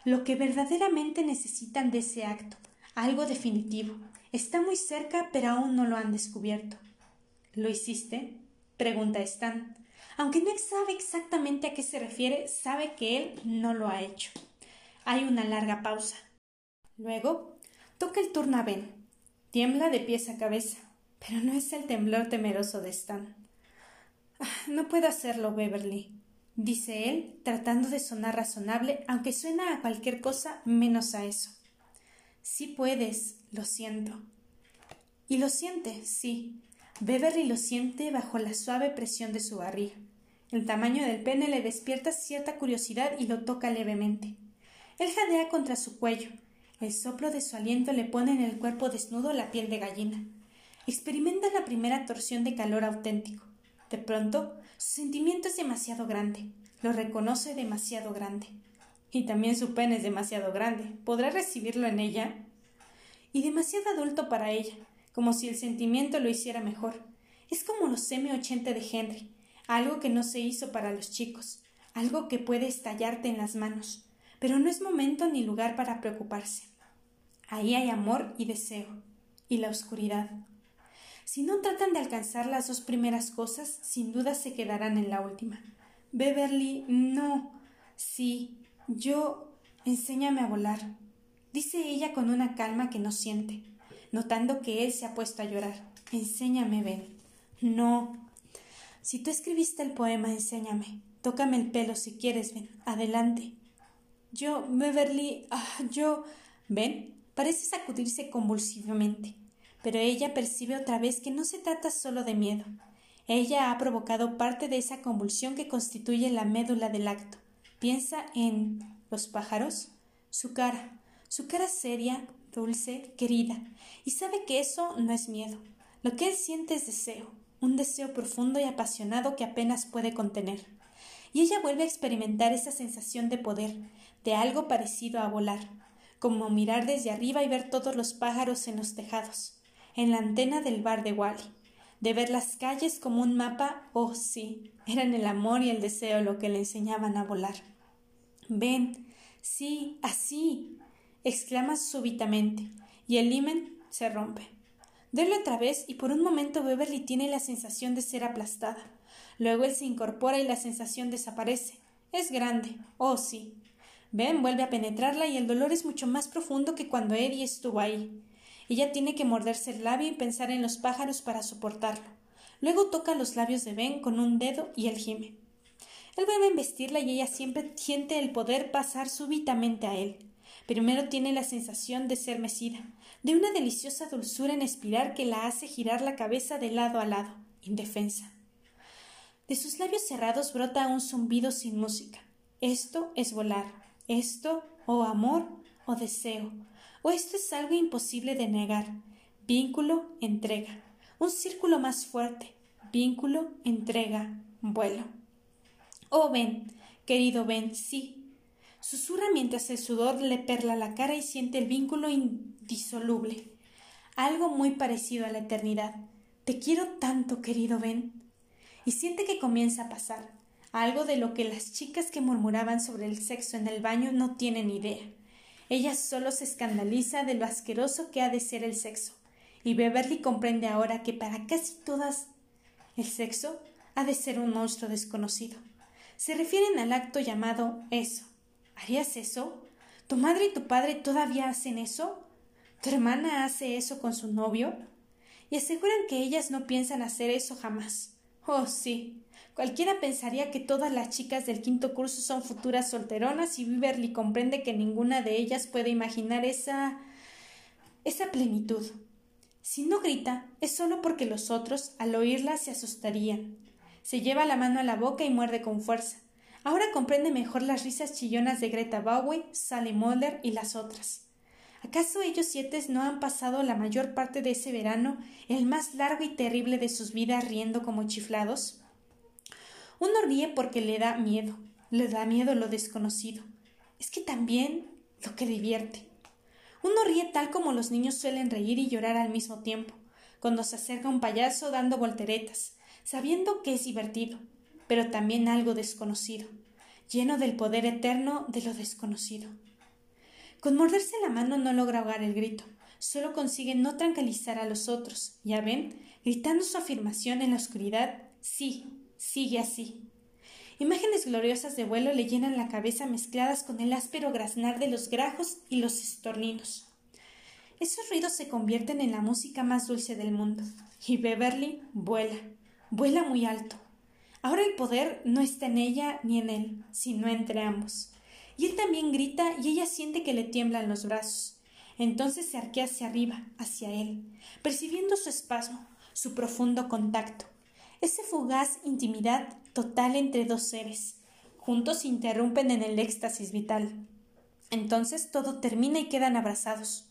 lo que verdaderamente necesitan de ese acto, algo definitivo. Está muy cerca, pero aún no lo han descubierto. ¿Lo hiciste? pregunta Stan. Aunque no sabe exactamente a qué se refiere, sabe que él no lo ha hecho. Hay una larga pausa. Luego, toca el turno a Ben. Tiembla de pies a cabeza, pero no es el temblor temeroso de Stan. Ah, no puedo hacerlo, Beverly dice él, tratando de sonar razonable, aunque suena a cualquier cosa menos a eso. Sí puedes, lo siento. Y lo siente, sí. Beverly lo siente bajo la suave presión de su barriga. El tamaño del pene le despierta cierta curiosidad y lo toca levemente. Él jadea contra su cuello. El soplo de su aliento le pone en el cuerpo desnudo la piel de gallina. Experimenta la primera torsión de calor auténtico. De pronto, su sentimiento es demasiado grande. Lo reconoce demasiado grande. Y también su pene es demasiado grande. ¿Podrá recibirlo en ella? Y demasiado adulto para ella, como si el sentimiento lo hiciera mejor. Es como los M80 de Henry, algo que no se hizo para los chicos, algo que puede estallarte en las manos. Pero no es momento ni lugar para preocuparse. Ahí hay amor y deseo, y la oscuridad. Si no tratan de alcanzar las dos primeras cosas, sin duda se quedarán en la última. Beverly, no. Sí, yo. Enséñame a volar. Dice ella con una calma que no siente, notando que él se ha puesto a llorar. Enséñame, Ben. No. Si tú escribiste el poema, enséñame. Tócame el pelo si quieres, Ben. Adelante. Yo, Beverly. Ah, yo. Ben. Parece sacudirse convulsivamente. pero ella percibe otra vez que no se trata solo de miedo. Ella ha provocado parte de esa convulsión que constituye la médula del acto. Piensa en los pájaros, su cara, su cara seria, dulce, querida, y sabe que eso no es miedo. Lo que él siente es deseo, un deseo profundo y apasionado que apenas puede contener. Y ella vuelve a experimentar esa sensación de poder, de algo parecido a volar, como mirar desde arriba y ver todos los pájaros en los tejados, en la antena del bar de Wally, de ver las calles como un mapa, oh sí, eran el amor y el deseo lo que le enseñaban a volar. Ven, sí, así, exclama súbitamente, y el limen se rompe. Dele otra vez y por un momento Beverly tiene la sensación de ser aplastada. Luego él se incorpora y la sensación desaparece. Es grande, oh sí. Ben vuelve a penetrarla y el dolor es mucho más profundo que cuando Eddie estuvo ahí. Ella tiene que morderse el labio y pensar en los pájaros para soportarlo. Luego toca los labios de Ben con un dedo y él gime. Él vuelve a embestirla y ella siempre siente el poder pasar súbitamente a él. Primero tiene la sensación de ser mecida, de una deliciosa dulzura en espiral que la hace girar la cabeza de lado a lado, indefensa. De sus labios cerrados brota un zumbido sin música. Esto es volar. Esto, o oh amor, o deseo. O esto es algo imposible de negar. Vínculo, entrega. Un círculo más fuerte. Vínculo, entrega, vuelo. Oh, ven, querido Ben, sí. Susurra mientras el sudor le perla la cara y siente el vínculo indisoluble. Algo muy parecido a la eternidad. Te quiero tanto, querido Ben. Y siente que comienza a pasar. Algo de lo que las chicas que murmuraban sobre el sexo en el baño no tienen idea. Ella solo se escandaliza de lo asqueroso que ha de ser el sexo. Y Beverly comprende ahora que para casi todas el sexo ha de ser un monstruo desconocido se refieren al acto llamado eso. ¿Harías eso? ¿Tu madre y tu padre todavía hacen eso? ¿Tu hermana hace eso con su novio? Y aseguran que ellas no piensan hacer eso jamás. Oh, sí. Cualquiera pensaría que todas las chicas del quinto curso son futuras solteronas y Beverly comprende que ninguna de ellas puede imaginar esa. esa plenitud. Si no grita, es solo porque los otros, al oírla, se asustarían. Se lleva la mano a la boca y muerde con fuerza. Ahora comprende mejor las risas chillonas de Greta Bowie, Sally Mulder y las otras. ¿Acaso ellos siete no han pasado la mayor parte de ese verano, el más largo y terrible de sus vidas, riendo como chiflados? Uno ríe porque le da miedo, le da miedo lo desconocido. Es que también lo que divierte. Uno ríe tal como los niños suelen reír y llorar al mismo tiempo, cuando se acerca un payaso dando volteretas, sabiendo que es divertido, pero también algo desconocido, lleno del poder eterno de lo desconocido. Con morderse la mano no logra ahogar el grito, solo consigue no tranquilizar a los otros. Ya ven, gritando su afirmación en la oscuridad, sí, sigue así. Imágenes gloriosas de vuelo le llenan la cabeza mezcladas con el áspero graznar de los grajos y los estorninos. Esos ruidos se convierten en la música más dulce del mundo, y Beverly vuela, vuela muy alto. Ahora el poder no está en ella ni en él, sino entre ambos. Y él también grita y ella siente que le tiemblan los brazos. Entonces se arquea hacia arriba, hacia él, percibiendo su espasmo, su profundo contacto, esa fugaz intimidad total entre dos seres. Juntos se interrumpen en el éxtasis vital. Entonces todo termina y quedan abrazados.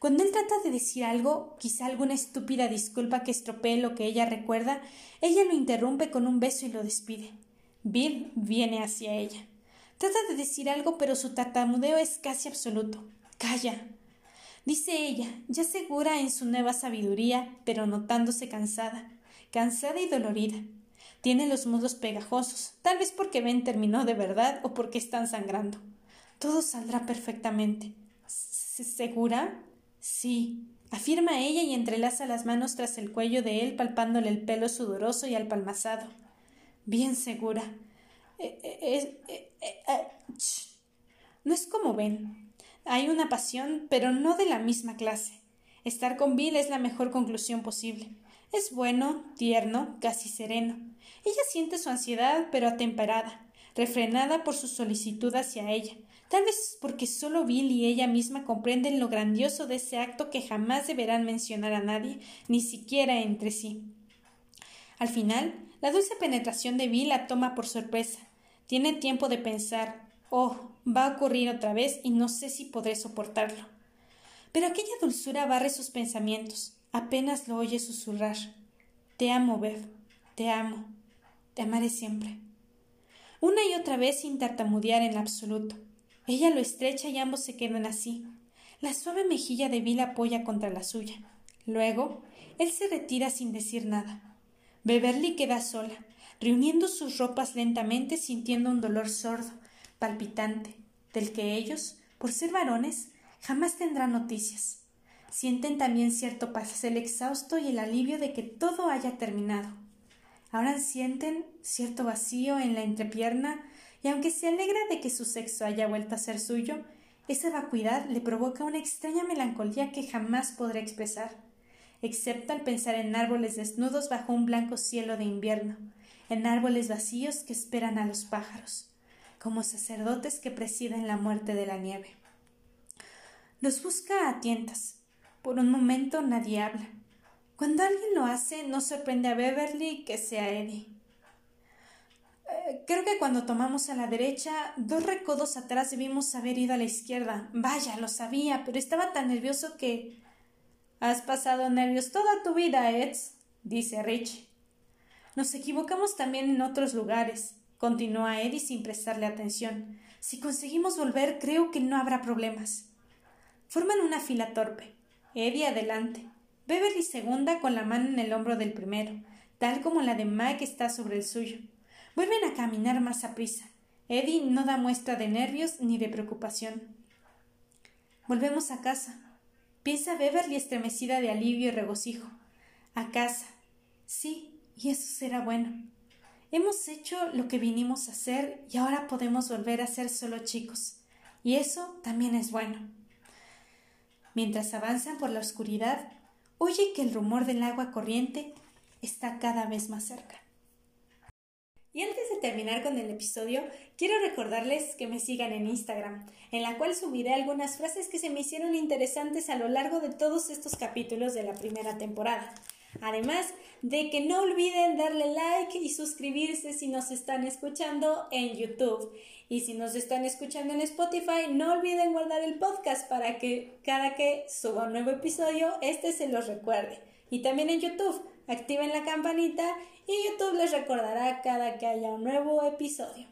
Cuando él trata de decir algo, quizá alguna estúpida disculpa que estropee lo que ella recuerda, ella lo interrumpe con un beso y lo despide. Bill viene hacia ella. Trata de decir algo, pero su tartamudeo es casi absoluto. Calla. Dice ella, ya segura en su nueva sabiduría, pero notándose cansada, cansada y dolorida. Tiene los mudos pegajosos, tal vez porque Ben terminó de verdad o porque están sangrando. Todo saldrá perfectamente. ¿Segura? Sí, afirma ella y entrelaza las manos tras el cuello de él, palpándole el pelo sudoroso y alpalmazado. Bien segura. Eh, eh, eh, no es como ven. Hay una pasión, pero no de la misma clase. Estar con Bill es la mejor conclusión posible. Es bueno, tierno, casi sereno. Ella siente su ansiedad, pero atemperada. refrenada por su solicitud hacia ella, tal vez porque solo Bill y ella misma comprenden lo grandioso de ese acto que jamás deberán mencionar a nadie, ni siquiera entre sí. Al final, la dulce penetración de Bill la toma por sorpresa. Tiene tiempo de pensar, oh, va a ocurrir otra vez y no sé si podré soportarlo. Pero aquella dulzura barre sus pensamientos. Apenas lo oye susurrar. Te amo, Bev. Te amo. Te amaré siempre. Una y otra vez sin tartamudear en absoluto. Ella lo estrecha y ambos se quedan así. La suave mejilla de Bill apoya contra la suya. Luego, él se retira sin decir nada. Beverly queda sola, reuniendo sus ropas lentamente sintiendo un dolor sordo, palpitante, del que ellos, por ser varones, jamás tendrán noticias. Sienten también cierto pastel exhausto y el alivio de que todo haya terminado. Ahora sienten cierto vacío en la entrepierna y aunque se alegra de que su sexo haya vuelto a ser suyo, esa vacuidad le provoca una extraña melancolía que jamás podrá expresar, excepto al pensar en árboles desnudos bajo un blanco cielo de invierno, en árboles vacíos que esperan a los pájaros, como sacerdotes que presiden la muerte de la nieve. Los busca a tientas. Por un momento nadie habla. Cuando alguien lo hace, no sorprende a Beverly que sea Eddie. Eh, creo que cuando tomamos a la derecha, dos recodos atrás debimos haber ido a la izquierda. Vaya, lo sabía, pero estaba tan nervioso que. Has pasado nervios toda tu vida, Eds, dice Rich. Nos equivocamos también en otros lugares, continúa Eddie sin prestarle atención. Si conseguimos volver, creo que no habrá problemas. Forman una fila torpe. Eddie adelante. Beverly segunda con la mano en el hombro del primero, tal como la de Mike está sobre el suyo. Vuelven a caminar más a prisa. Eddie no da muestra de nervios ni de preocupación. Volvemos a casa. Piensa Beverly estremecida de alivio y regocijo. A casa. Sí, y eso será bueno. Hemos hecho lo que vinimos a hacer y ahora podemos volver a ser solo chicos. Y eso también es bueno. Mientras avanzan por la oscuridad, oye que el rumor del agua corriente está cada vez más cerca. Y antes de terminar con el episodio, quiero recordarles que me sigan en Instagram, en la cual subiré algunas frases que se me hicieron interesantes a lo largo de todos estos capítulos de la primera temporada. Además de que no olviden darle like y suscribirse si nos están escuchando en YouTube. Y si nos están escuchando en Spotify, no olviden guardar el podcast para que cada que suba un nuevo episodio, este se los recuerde. Y también en YouTube, activen la campanita y YouTube les recordará cada que haya un nuevo episodio.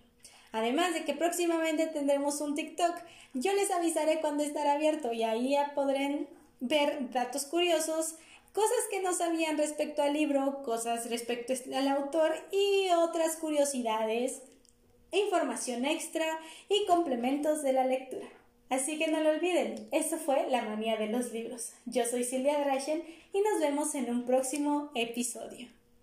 Además de que próximamente tendremos un TikTok, yo les avisaré cuando estará abierto y ahí ya podrán ver datos curiosos, cosas que no sabían respecto al libro, cosas respecto al autor y otras curiosidades, información extra y complementos de la lectura. Así que no lo olviden, eso fue La manía de los libros. Yo soy Silvia Drachen y nos vemos en un próximo episodio.